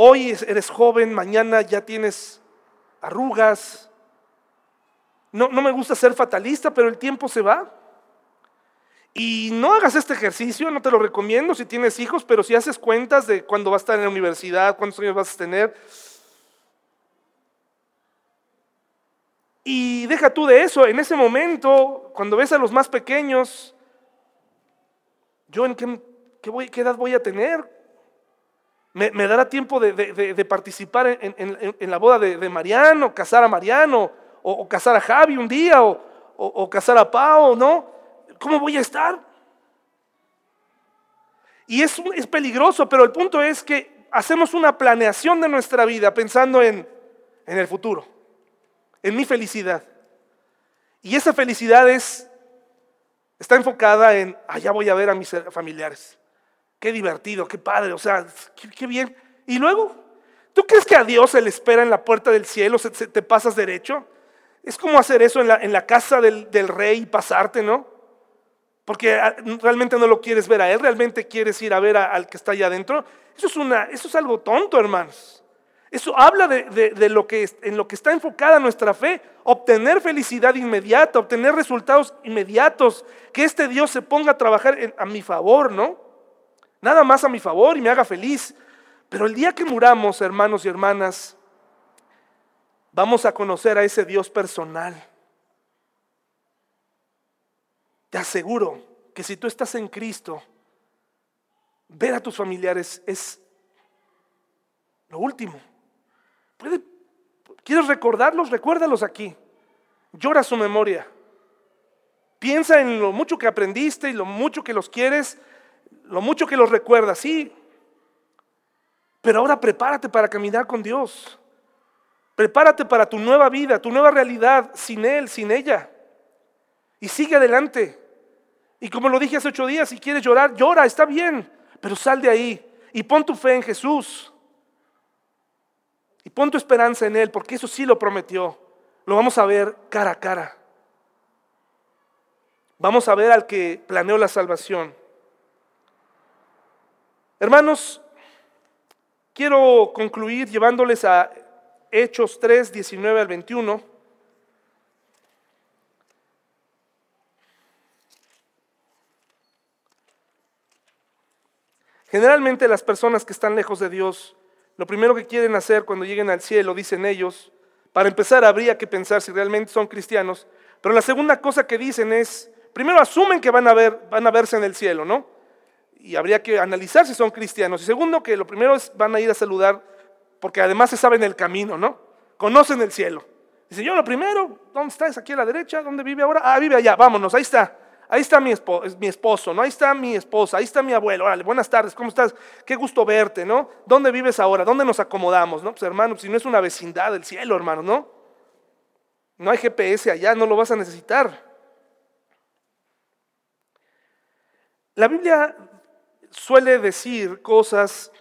Hoy eres joven, mañana ya tienes arrugas. No, no me gusta ser fatalista, pero el tiempo se va. Y no hagas este ejercicio, no te lo recomiendo si tienes hijos, pero si haces cuentas de cuándo vas a estar en la universidad, cuántos años vas a tener. Y deja tú de eso, en ese momento, cuando ves a los más pequeños, yo en qué, qué edad voy a tener, me, dará tiempo de, participar en, la boda de, Mariano, casar a Mariano, o, casar a Javi un día, o, casar a Pau, ¿no? ¿Cómo voy a estar? Y es, peligroso, pero el punto es que hacemos una planeación de nuestra vida pensando en, el futuro, en mi felicidad. Y esa felicidad es, está enfocada en, allá voy a ver a mis familiares. Qué divertido, qué padre, o sea, qué, bien. Y luego, ¿tú crees que a Dios se le espera en la puerta del cielo, te pasas derecho? Es como hacer eso en la, en la casa del, rey y pasarte, ¿no? Porque ah, realmente no lo quieres ver a él, realmente quieres ir a ver al que está allá adentro. Eso es, una, eso es algo tonto, hermanos. Eso habla de, lo que, en lo que está enfocada nuestra fe, obtener felicidad inmediata, obtener resultados inmediatos, que este Dios se ponga a trabajar a mi favor, ¿no? Nada más a mi favor y me haga feliz. Pero el día que muramos, hermanos y hermanas, vamos a conocer a ese Dios personal. Te aseguro que si tú estás en Cristo, ver a tus familiares es lo último. ¿Quieres recordarlos? Recuérdalos aquí. Llora su memoria. Piensa en lo mucho que aprendiste y lo mucho que los quieres lo mucho que los recuerda, sí. Pero ahora prepárate para caminar con Dios. Prepárate para tu nueva vida, tu nueva realidad, sin Él, sin ella. Y sigue adelante. Y como lo dije hace ocho días, si quieres llorar, llora, está bien. Pero sal de ahí y pon tu fe en Jesús. Y pon tu esperanza en Él, porque eso sí lo prometió. Lo vamos a ver cara a cara. Vamos a ver al que planeó la salvación. Hermanos, quiero concluir llevándoles a Hechos 3, 19 al 21. Generalmente las personas que están lejos de Dios, lo primero que quieren hacer cuando lleguen al cielo, dicen ellos, para empezar habría que pensar si realmente son cristianos, pero la segunda cosa que dicen es, primero asumen que van a, ver, van a verse en el cielo, ¿no? Y habría que analizar si son cristianos. Y segundo, que lo primero es van a ir a saludar porque además se saben el camino, ¿no? Conocen el cielo. Dice, yo lo primero, ¿dónde estás? Aquí a la derecha, ¿dónde vive ahora? Ah, vive allá, vámonos, ahí está. Ahí está mi, esposo, mi esposo, ¿no? Ahí está mi esposa, ahí está mi abuelo. Órale, buenas tardes, ¿cómo estás? Qué gusto verte, ¿no? ¿Dónde vives ahora? ¿Dónde nos acomodamos, no? Pues hermano, si no es una vecindad del cielo, hermano, ¿no? No hay GPS allá, no lo vas a necesitar. La Biblia suele decir cosas,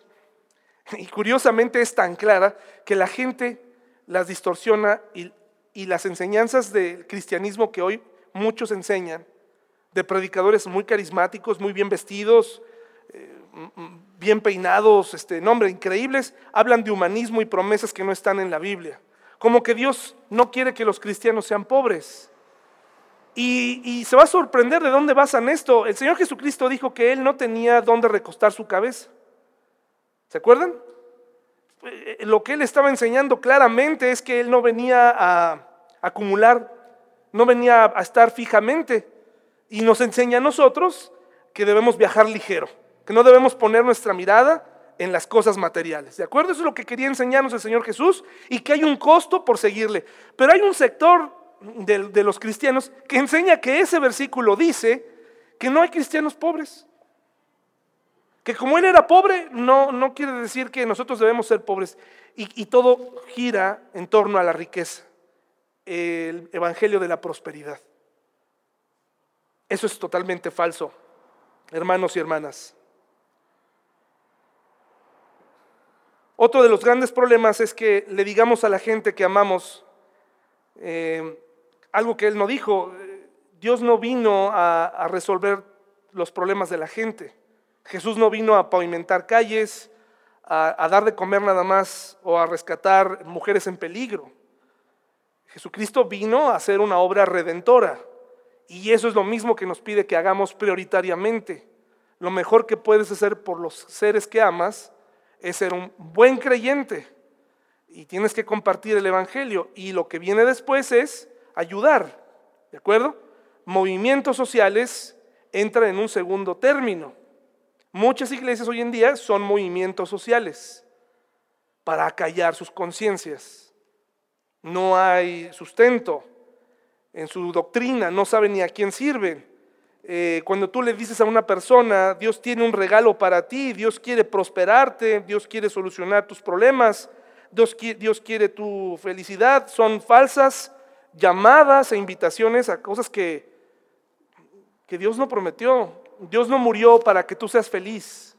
y curiosamente es tan clara, que la gente las distorsiona y, las enseñanzas del cristianismo que hoy muchos enseñan, de predicadores muy carismáticos, muy bien vestidos, eh, bien peinados, este, nombre, increíbles, hablan de humanismo y promesas que no están en la Biblia. Como que Dios no quiere que los cristianos sean pobres. Y, se va a sorprender de dónde basan esto. El Señor Jesucristo dijo que Él no tenía dónde recostar su cabeza. ¿Se acuerdan? Eh, lo que Él estaba enseñando claramente es que Él no venía a acumular, no venía a estar fijamente. Y nos enseña a nosotros que debemos viajar ligero, que no debemos poner nuestra mirada en las cosas materiales. ¿De acuerdo? Eso es lo que quería enseñarnos el Señor Jesús y que hay un costo por seguirle. Pero hay un sector de, los cristianos que enseña que ese versículo dice que no hay cristianos pobres, Que como él era pobre, no, no quiere decir que nosotros debemos ser pobres. Y, todo gira en torno a la riqueza, el evangelio de la prosperidad. Eso es totalmente falso, hermanos y hermanas. Otro de los grandes problemas es que le digamos a la gente que amamos eh, algo que él no dijo. Dios no vino a, resolver los problemas de la gente. Jesús no vino a pavimentar calles, a, a dar de comer nada más o a rescatar mujeres en peligro. Jesucristo vino a hacer una obra redentora. Y eso es lo mismo que nos pide que hagamos prioritariamente. Lo mejor que puedes hacer por los seres que amas es ser un buen creyente y tienes que compartir el Evangelio. Y lo que viene después es ayudar, ¿de acuerdo? Movimientos sociales entran en un segundo término. Muchas iglesias hoy en día son movimientos sociales para acallar sus conciencias. No hay sustento en su doctrina, no saben ni a quién sirven. Eh, cuando tú le dices a una persona, Dios tiene un regalo para ti, Dios quiere prosperarte, Dios quiere solucionar tus problemas, Dios, Dios quiere tu felicidad, son falsas llamadas e invitaciones a cosas que, que Dios no prometió. Dios no murió para que tú seas feliz.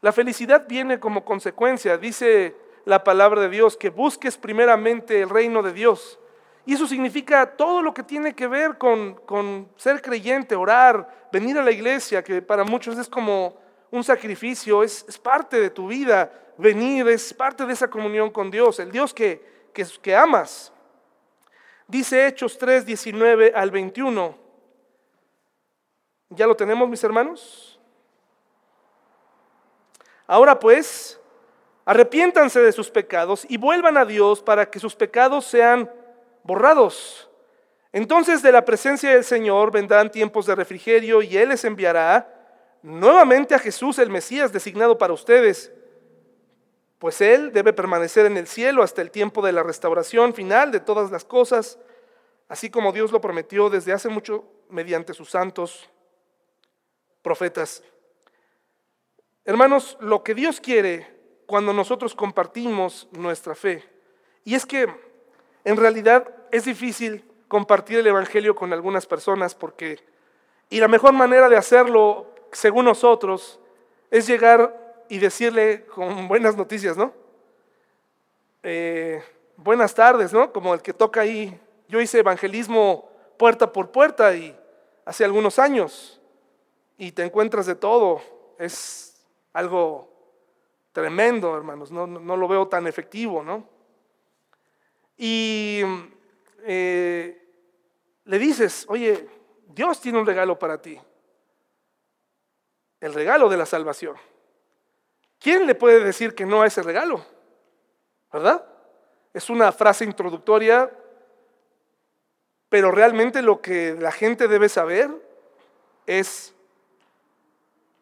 La felicidad viene como consecuencia, dice la palabra de Dios, que busques primeramente el reino de Dios y eso significa todo lo que tiene que ver con, ser creyente, orar, venir a la iglesia, que para muchos es como un sacrificio, es, parte de tu vida, venir, es parte de esa comunión con Dios, el Dios que, que, que amas. Dice Hechos 3, 19 al 21. ¿Ya lo tenemos, mis hermanos? Ahora pues, arrepiéntanse de sus pecados y vuelvan a Dios para que sus pecados sean borrados. Entonces de la presencia del Señor vendrán tiempos de refrigerio y Él les enviará nuevamente a Jesús el Mesías designado para ustedes, pues Él debe permanecer en el cielo hasta el tiempo de la restauración final de todas las cosas, así como Dios lo prometió desde hace mucho mediante sus santos profetas. Hermanos, lo que Dios quiere cuando nosotros compartimos nuestra fe, y es que en realidad es difícil compartir el Evangelio con algunas personas porque, y la mejor manera de hacerlo, según nosotros, es llegar y decirle con buenas noticias, ¿no? Eh, buenas tardes, ¿no? Como el que toca ahí. Yo hice evangelismo puerta por puerta y hace algunos años y te encuentras de todo. Es algo tremendo, hermanos. No, no lo veo tan efectivo, ¿no? y eh, le dices, oye, Dios tiene un regalo para ti, el regalo de la salvación. ¿Quién le puede decir que no a ese regalo? ¿Verdad? Es una frase introductoria, pero realmente lo que la gente debe saber es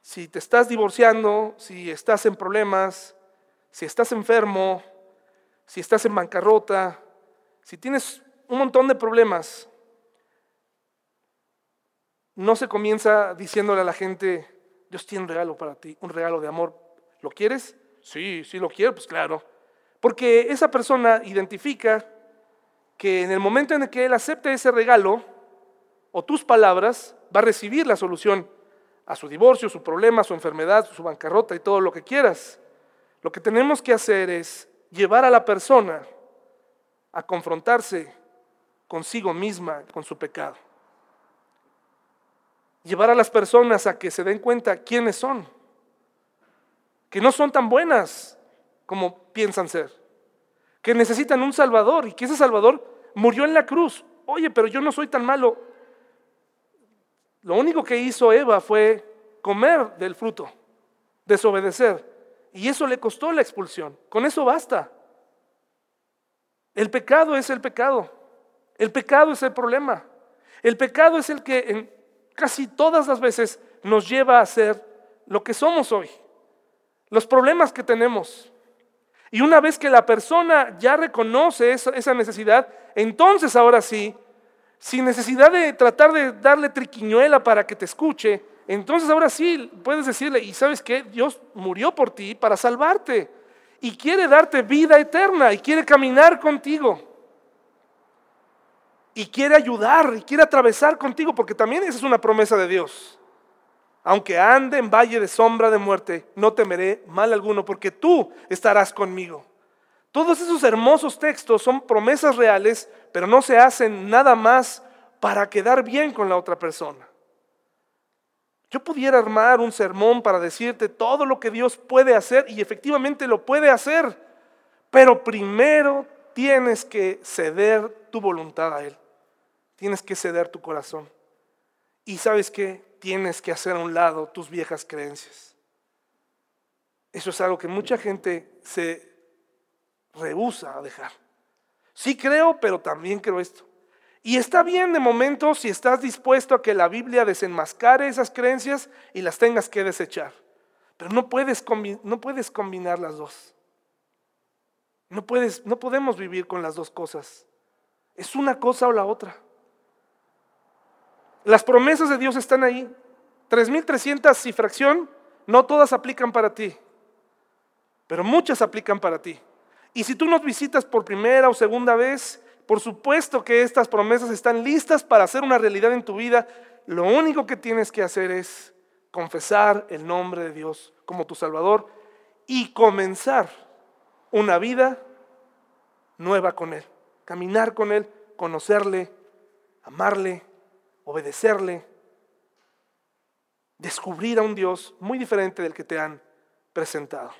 si te estás divorciando, si estás en problemas, si estás enfermo, si estás en bancarrota, si tienes un montón de problemas, no se comienza diciéndole a la gente, Dios tiene un regalo para ti, un regalo de amor. ¿Lo quieres? Sí, sí lo quiero, pues claro. Porque esa persona identifica que en el momento en el que él acepte ese regalo, o tus palabras, va a recibir la solución a su divorcio, su problema, su enfermedad, su bancarrota y todo lo que quieras. Lo que tenemos que hacer es llevar a la persona a confrontarse consigo misma, con su pecado. Llevar a las personas a que se den cuenta quiénes son, que no son tan buenas como piensan ser, que necesitan un Salvador y que ese Salvador murió en la cruz. Oye, pero yo no soy tan malo. Lo único que hizo Eva fue comer del fruto, desobedecer. Y eso le costó la expulsión. Con eso basta. El pecado es el pecado. El pecado es el problema. El pecado es el que en casi todas las veces nos lleva a ser lo que somos hoy. Los problemas que tenemos. Y una vez que la persona ya reconoce esa, necesidad, entonces ahora sí, sin necesidad de tratar de darle triquiñuela para que te escuche, entonces ahora sí puedes decirle, y sabes que Dios murió por ti para salvarte y quiere darte vida eterna y quiere caminar contigo. Y quiere ayudar y quiere atravesar contigo, porque también esa es una promesa de Dios. Aunque ande en valle de sombra de muerte, no temeré mal alguno, porque tú estarás conmigo. Todos esos hermosos textos son promesas reales, pero no se hacen nada más para quedar bien con la otra persona. Yo pudiera armar un sermón para decirte todo lo que Dios puede hacer y efectivamente lo puede hacer, pero primero tienes que ceder tu voluntad a Él. Tienes que ceder tu corazón. Y sabes que tienes que hacer a un lado tus viejas creencias. Eso es algo que mucha gente se rehúsa a dejar. Sí creo, pero también creo esto. Y está bien de momento si estás dispuesto a que la Biblia desenmascare esas creencias y las tengas que desechar. Pero no puedes, no puedes combinar las dos. No, puedes, no podemos vivir con las dos cosas. Es una cosa o la otra. Las promesas de Dios están ahí. 3.300 y fracción, no todas aplican para ti, pero muchas aplican para ti. Y si tú nos visitas por primera o segunda vez, por supuesto que estas promesas están listas para hacer una realidad en tu vida. Lo único que tienes que hacer es confesar el nombre de Dios como tu Salvador y comenzar una vida nueva con Él. Caminar con Él, conocerle, amarle, obedecerle, descubrir a un Dios muy diferente del que te han presentado.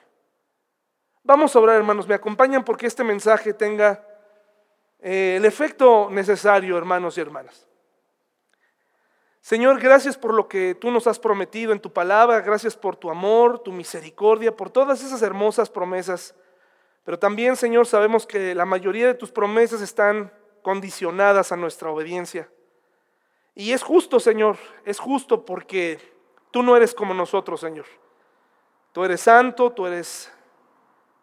Vamos a orar, hermanos. Me acompañan porque este mensaje tenga eh, el efecto necesario, hermanos y hermanas. Señor, gracias por lo que tú nos has prometido en tu palabra, gracias por tu amor, tu misericordia, por todas esas hermosas promesas. Pero también, Señor, sabemos que la mayoría de tus promesas están condicionadas a nuestra obediencia. Y es justo, Señor, es justo porque tú no eres como nosotros, Señor. Tú eres santo, tú eres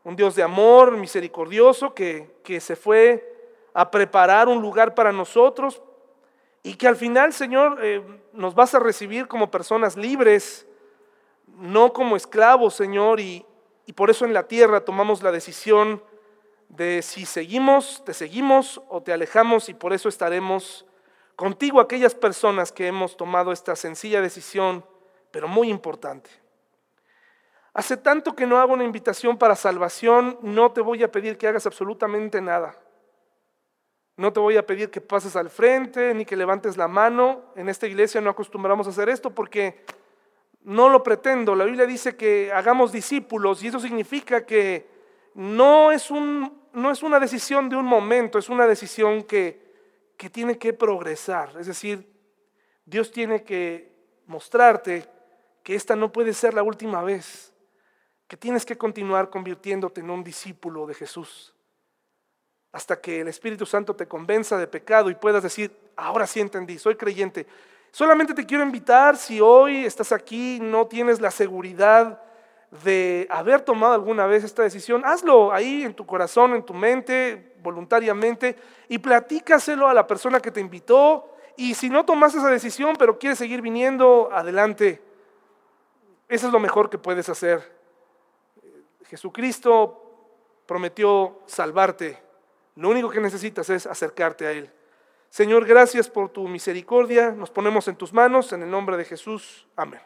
un Dios de amor, misericordioso, que, que se fue a preparar un lugar para nosotros y que al final, Señor, eh, nos vas a recibir como personas libres, no como esclavos, Señor, y, y por eso en la tierra tomamos la decisión de si seguimos, te seguimos o te alejamos y por eso estaremos contigo aquellas personas que hemos tomado esta sencilla decisión, pero muy importante. Hace tanto que no hago una invitación para salvación, no te voy a pedir que hagas absolutamente nada. No te voy a pedir que pases al frente ni que levantes la mano. En esta iglesia no acostumbramos a hacer esto porque no lo pretendo. La Biblia dice que hagamos discípulos y eso significa que no es, un, no es una decisión de un momento, es una decisión que, que tiene que progresar. Es decir, Dios tiene que mostrarte que esta no puede ser la última vez, que tienes que continuar convirtiéndote en un discípulo de Jesús hasta que el Espíritu Santo te convenza de pecado y puedas decir, ahora sí entendí, soy creyente. Solamente te quiero invitar, si hoy estás aquí, no tienes la seguridad de haber tomado alguna vez esta decisión, hazlo ahí en tu corazón, en tu mente, voluntariamente, y platícaselo a la persona que te invitó. Y si no tomas esa decisión, pero quieres seguir viniendo, adelante. Eso es lo mejor que puedes hacer. Jesucristo prometió salvarte lo único que necesitas es acercarte a Él. Señor, gracias por tu misericordia. Nos ponemos en tus manos, en el nombre de Jesús. Amén.